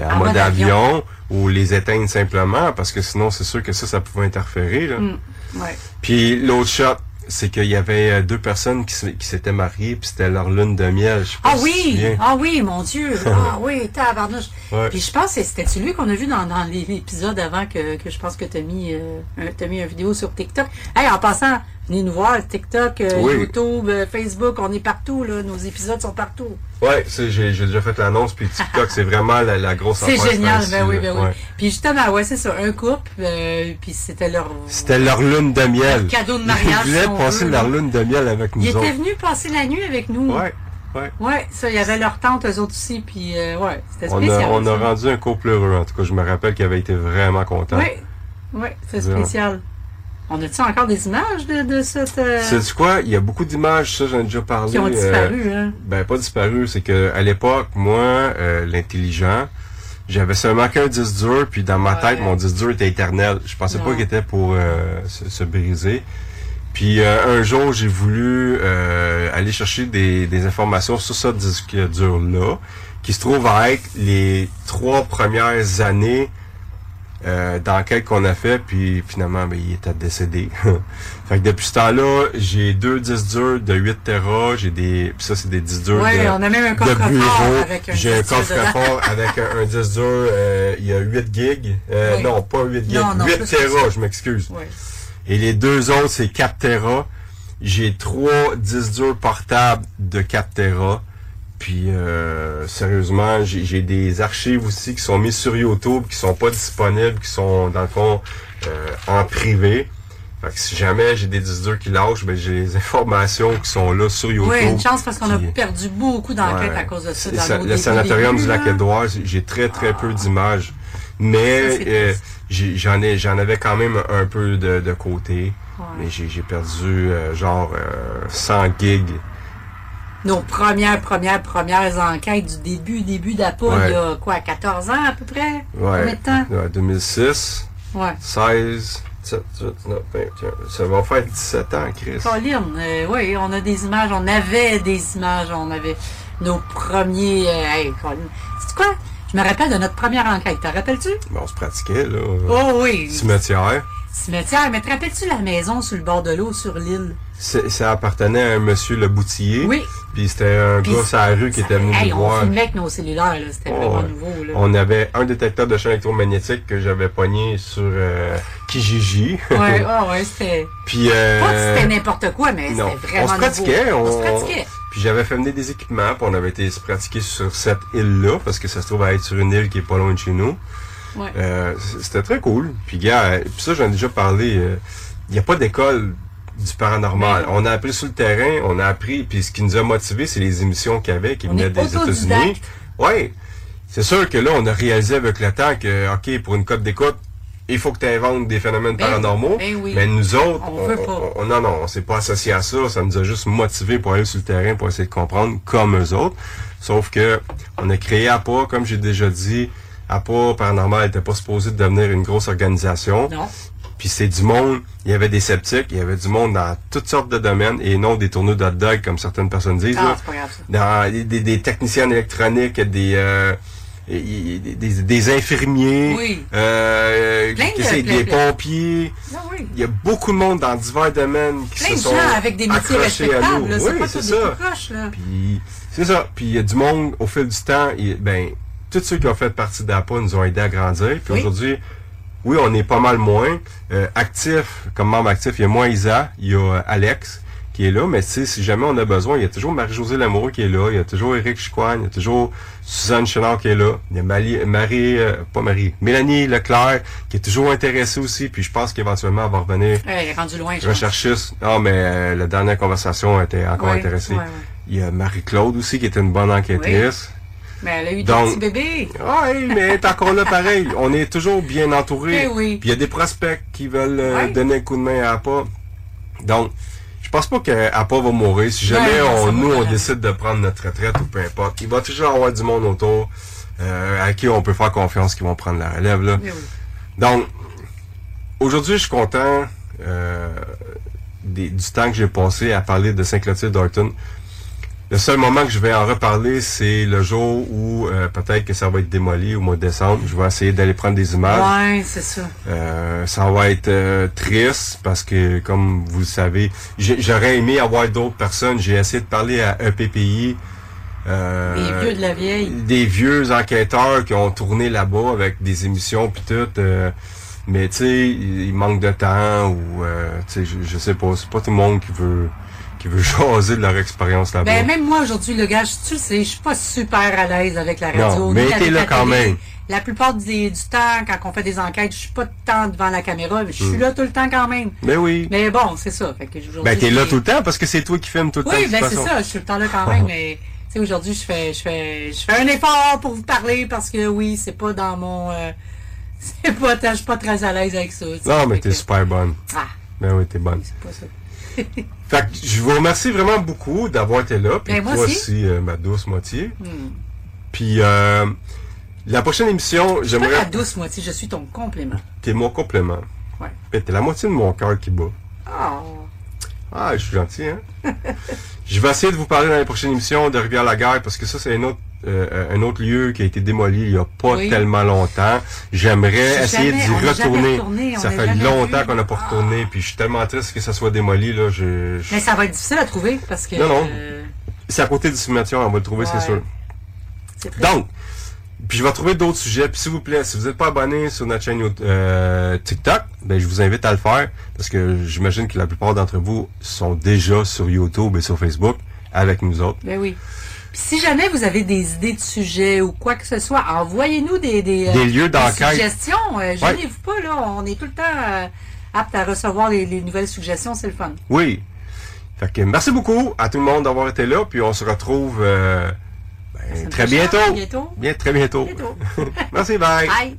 en, En mode, mode avion, avion. ou les éteindre simplement, parce que sinon, c'est sûr que ça, ça pouvait interférer. Là. Mm. Ouais. Puis l'autre shot, c'est qu'il y avait euh, deux personnes qui, s'étaient mariées, puis c'était leur lune de miel. Je Ah tu oui! Ah oui, mon Dieu! Ah oui, tabarnouche. Ouais. Puis je pense que c'était celui qu'on a vu dans, l'épisode avant que, que je pense que t'as mis, euh, un- t'as mis une vidéo sur TikTok. Hey, en passant, venez nous voir, TikTok, euh, Oui. YouTube, euh, Facebook, on est partout, là. Nos épisodes sont partout. Ouais, c'est- j'ai déjà fait l'annonce, puis TikTok, c'est vraiment la, la grosse C'est génial, ben oui, ben oui. Ouais. Puis justement, ouais, c'est ça, un couple, euh, puis c'était leur... C'était leur lune de miel. Leur cadeau de mariage, Ils voulaient si on passer veut, leur là. lune de miel avec nous Ils autres. étaient venus passer la nuit avec nous. Ouais, ouais. Ouais, ça, il y avait leur tante, eux autres aussi, puis euh, ouais, c'était On spécial. a, on a rendu un couple heureux. En tout cas, je me rappelle qu'il avait été vraiment content. Oui, oui, c'est spécial. On a-tu encore des images de, de cette... euh, C'est quoi? Il y a beaucoup d'images, ça j'en ai déjà parlé. Qui ont disparu, euh, hein? Ben pas disparu, c'est que à l'époque, moi, euh, l'intelligent, j'avais seulement qu'un disque dur, puis dans ma tête, mon disque dur était éternel. Je pensais pas qu'il était pour euh, se, se briser. Puis euh, un jour, j'ai voulu euh, aller chercher des, des informations sur ce disque dur-là, qui se trouve à être les trois premières années euh, d'enquête qu'on a fait, puis finalement, ben, il était décédé. fait que depuis ce temps-là, j'ai deux disques durs de 8 Tera, j'ai des, puis ça c'est des disques durs Ouais, de, on a même un de coffre-fort bureau. avec un J'ai un coffre-fort avec un, un disque dur, euh, il y a 8 gigs. Euh, Oui. Non, pas 8 gigs, Non, non, 8 plus que Tera, je m'excuse. Ouais. Et les deux autres, c'est 4 Tera. J'ai trois disques durs portables de 4 Tera. Puis euh, sérieusement, j'ai des archives aussi qui sont mises sur YouTube, qui sont pas disponibles, qui sont dans le fond euh, en privé. Fait que si jamais j'ai des disques qui lâchent, ben j'ai les informations qui sont là sur YouTube. Oui, une chance parce qu'on a perdu beaucoup d'enquêtes Ouais. à cause de ça. Dans le sanatorium du lac là. Édouard, j'ai très très peu d'images. Mais euh, j'en ai j'en avais quand même un peu de, de côté. Ouais. Mais j'ai j'ai perdu euh, genre euh, 100 gigs. Nos premières, premières, premières enquêtes du début, début d'Apple, Ouais. il y a quoi, 14 ans à peu près? Ouais. Combien de temps? Ouais, 2006, Ouais. 16, 17, 18, 19, 21. Ça va faire 17 ans, Chris. Colin, euh, oui, on a des images, on avait des images, on avait nos premiers. euh, hey. C'est quoi? Je me rappelle de notre première enquête, te rappelles-tu? Ben, on se pratiquait, là. Oh oui! Cimetière. Cimetière, mais te rappelles-tu la maison sur le bord de l'eau, sur l'île? Ça appartenait à un monsieur Le Boutillier. Oui. Puis c'était un Puis gars sur la rue qui était venu Hey, nous on voir. filmait avec nos cellulaires, c'était Oh, vraiment ouais. nouveau. Là. On avait un détecteur de champ électromagnétique que j'avais pogné sur euh, Kijiji. Ouais, ah ouais, c'était. Puis euh, Pas que c'était n'importe quoi, mais c'était vraiment on se pratiquait. nouveau. On, On se pratiquait. Puis j'avais fait venir des équipements, puis on avait été se pratiquer sur cette île-là, parce que ça se trouve à être sur une île qui est pas loin de chez nous. Ouais. Euh, C'était très cool. Puis gars, euh, puis ça j'en ai déjà parlé. euh, Il n'y a pas d'école du paranormal. Ben On a appris sur le terrain, on a appris, puis ce qui nous a motivés, c'est les émissions qu'il y avait, qui On venaient des. États-Unis. Oui. C'est sûr que là, on a réalisé avec le temps que, OK, pour une cote d'écoute, il faut que tu inventes des phénomènes Ben, paranormaux. ben oui. Mais nous autres, On veut pas. on- non, non, on s'est pas associé à ça. Ça nous a juste motivés pour aller sur le terrain, pour essayer de comprendre comme eux autres. Sauf que on a créé APA, comme j'ai déjà dit, APA Paranormal n'était pas supposé devenir une grosse organisation. Non. Puis c'est du monde, il y avait des sceptiques, il y avait du monde dans toutes sortes de domaines et non des tourneaux de hot dog comme certaines personnes disent. Ah, c'est pas grave, ça. Dans des, des, des techniciens en électronique, des, euh, des, des- infirmiers, Oui. euh, Plein de- plein des de- pompiers. Ah oui. Il y a beaucoup de monde dans divers domaines qui Plein se de sont gens avec des métiers respectables, là. Oui, c'est ça. là. Puis c'est ça. Puis il y a du monde au fil du temps. ben, tous ceux qui ont fait partie d'APA nous ont aidés à grandir. Puis Oui. aujourd'hui, oui, on est pas mal moins euh, actifs. Comme membre actif, il y a moi, Isa, il y a euh, Alex qui est là. Mais si jamais on a besoin, il y a toujours Marie-Josée Lamoureux qui est là. Il y a toujours Éric Chicoine. Il y a toujours Suzanne Chenard qui est là. Il y a Marie, Marie euh, pas Marie, Mélanie Leclerc qui est toujours intéressée aussi. Puis je pense qu'éventuellement, elle va revenir il est rendu loin, je recherchiste. Non, mais euh, la dernière conversation était encore Ouais, intéressée. ouais, ouais. Il y a Marie-Claude aussi qui était une bonne enquêtrice. Mais elle a eu Donc- des petits bébés. Oui, mais elle est encore là pareil. On est toujours bien entouré. Eh oui. Puis il y a des prospects qui veulent euh, donner un coup de main à APA. Donc, je pense pas qu'APA va mourir. Si jamais on, nous, on décide de prendre notre retraite ou peu importe, il va toujours avoir du monde autour euh, à qui on peut faire confiance qui vont prendre la relève. Là. Eh oui. Donc, aujourd'hui, je suis content euh, des- du temps que j'ai passé à parler de Saint-Clotilde d'Orton. Le seul moment que je vais en reparler, c'est le jour où euh, peut-être que ça va être démoli au mois de décembre. Je vais essayer d'aller prendre des images. Ouais, c'est ça. Euh, ça va être euh, triste parce que, comme vous le savez, j'aurais aimé avoir d'autres personnes. J'ai essayé de parler à EPPI. euh, Les vieux de la vieille. Des vieux enquêteurs qui ont tourné là-bas avec des émissions puis tout. euh, mais tu sais, il il manque de temps ou euh, tu sais, je, je sais pas. C'est pas tout le monde qui veut qui veut jaser de leur expérience là-bas. Ben, même moi, aujourd'hui, le gars, je- tu le sais, je suis pas super à l'aise avec la Non, radio. mais t'es là quand télé. même. La plupart des- du temps, quand on fait des enquêtes, je suis pas tant devant la caméra, mais je suis Mm. là tout le temps quand même. Ben oui. Mais bon, c'est ça. Fait que Ben t'es là tout le temps parce que c'est toi qui filmes tout le temps. Oui, ben c'est ça, je suis tout le temps là quand même, mais tu sais, aujourd'hui, je fais, je fais, je fais un effort pour vous parler parce que oui, c'est pas dans mon, euh, c'est pas, je suis pas très à l'aise avec ça. Non, mais t'es super bonne. Ah. Ben oui, t'es bonne. C'est pas ça. Fait que je vous remercie vraiment beaucoup d'avoir été là. Puis Ben, moi toi aussi. euh, ma douce moitié. Hmm. Puis euh, la prochaine émission, Je suis pas j'aimerais. ta douce moitié, je suis ton complément. T'es mon complément. Ouais. Ben, T'es la moitié de mon cœur qui bat. Oh. Ah, je suis gentil, hein? je vais essayer de vous parler dans les prochaines émissions de Rivière-la-Guerre parce que ça, c'est un autre, euh, un autre lieu qui a été démoli il y a pas Oui. tellement longtemps. J'aimerais J'ai essayer d'y retourner. retourné, ça fait longtemps qu'on n'a pas retourné, puis je suis tellement triste que ça soit démoli, là. Je, je- Mais ça va être difficile à trouver parce que. Non, non. euh, C'est à côté du cimetière, on va le trouver, Ouais. c'est sûr. Donc, puis je vais trouver d'autres sujets. Puis s'il vous plaît, si vous n'êtes pas abonné sur notre chaîne euh, TikTok, ben je vous invite à le faire parce que j'imagine que la plupart d'entre vous sont déjà sur YouTube et sur Facebook avec nous autres. Ben oui. Si jamais vous avez des idées de sujets ou quoi que ce soit, envoyez-nous des, des, euh, lieux d'enquête. suggestions. Euh, Gênez-vous pas, là. On est tout le temps euh, apte à recevoir les, les nouvelles suggestions. C'est le fun. Oui. Fait que merci beaucoup à tout le monde d'avoir été là. Puis on se retrouve euh, ben, très bientôt. bientôt. Bien, très bientôt. Bientôt. merci, bye. Bye.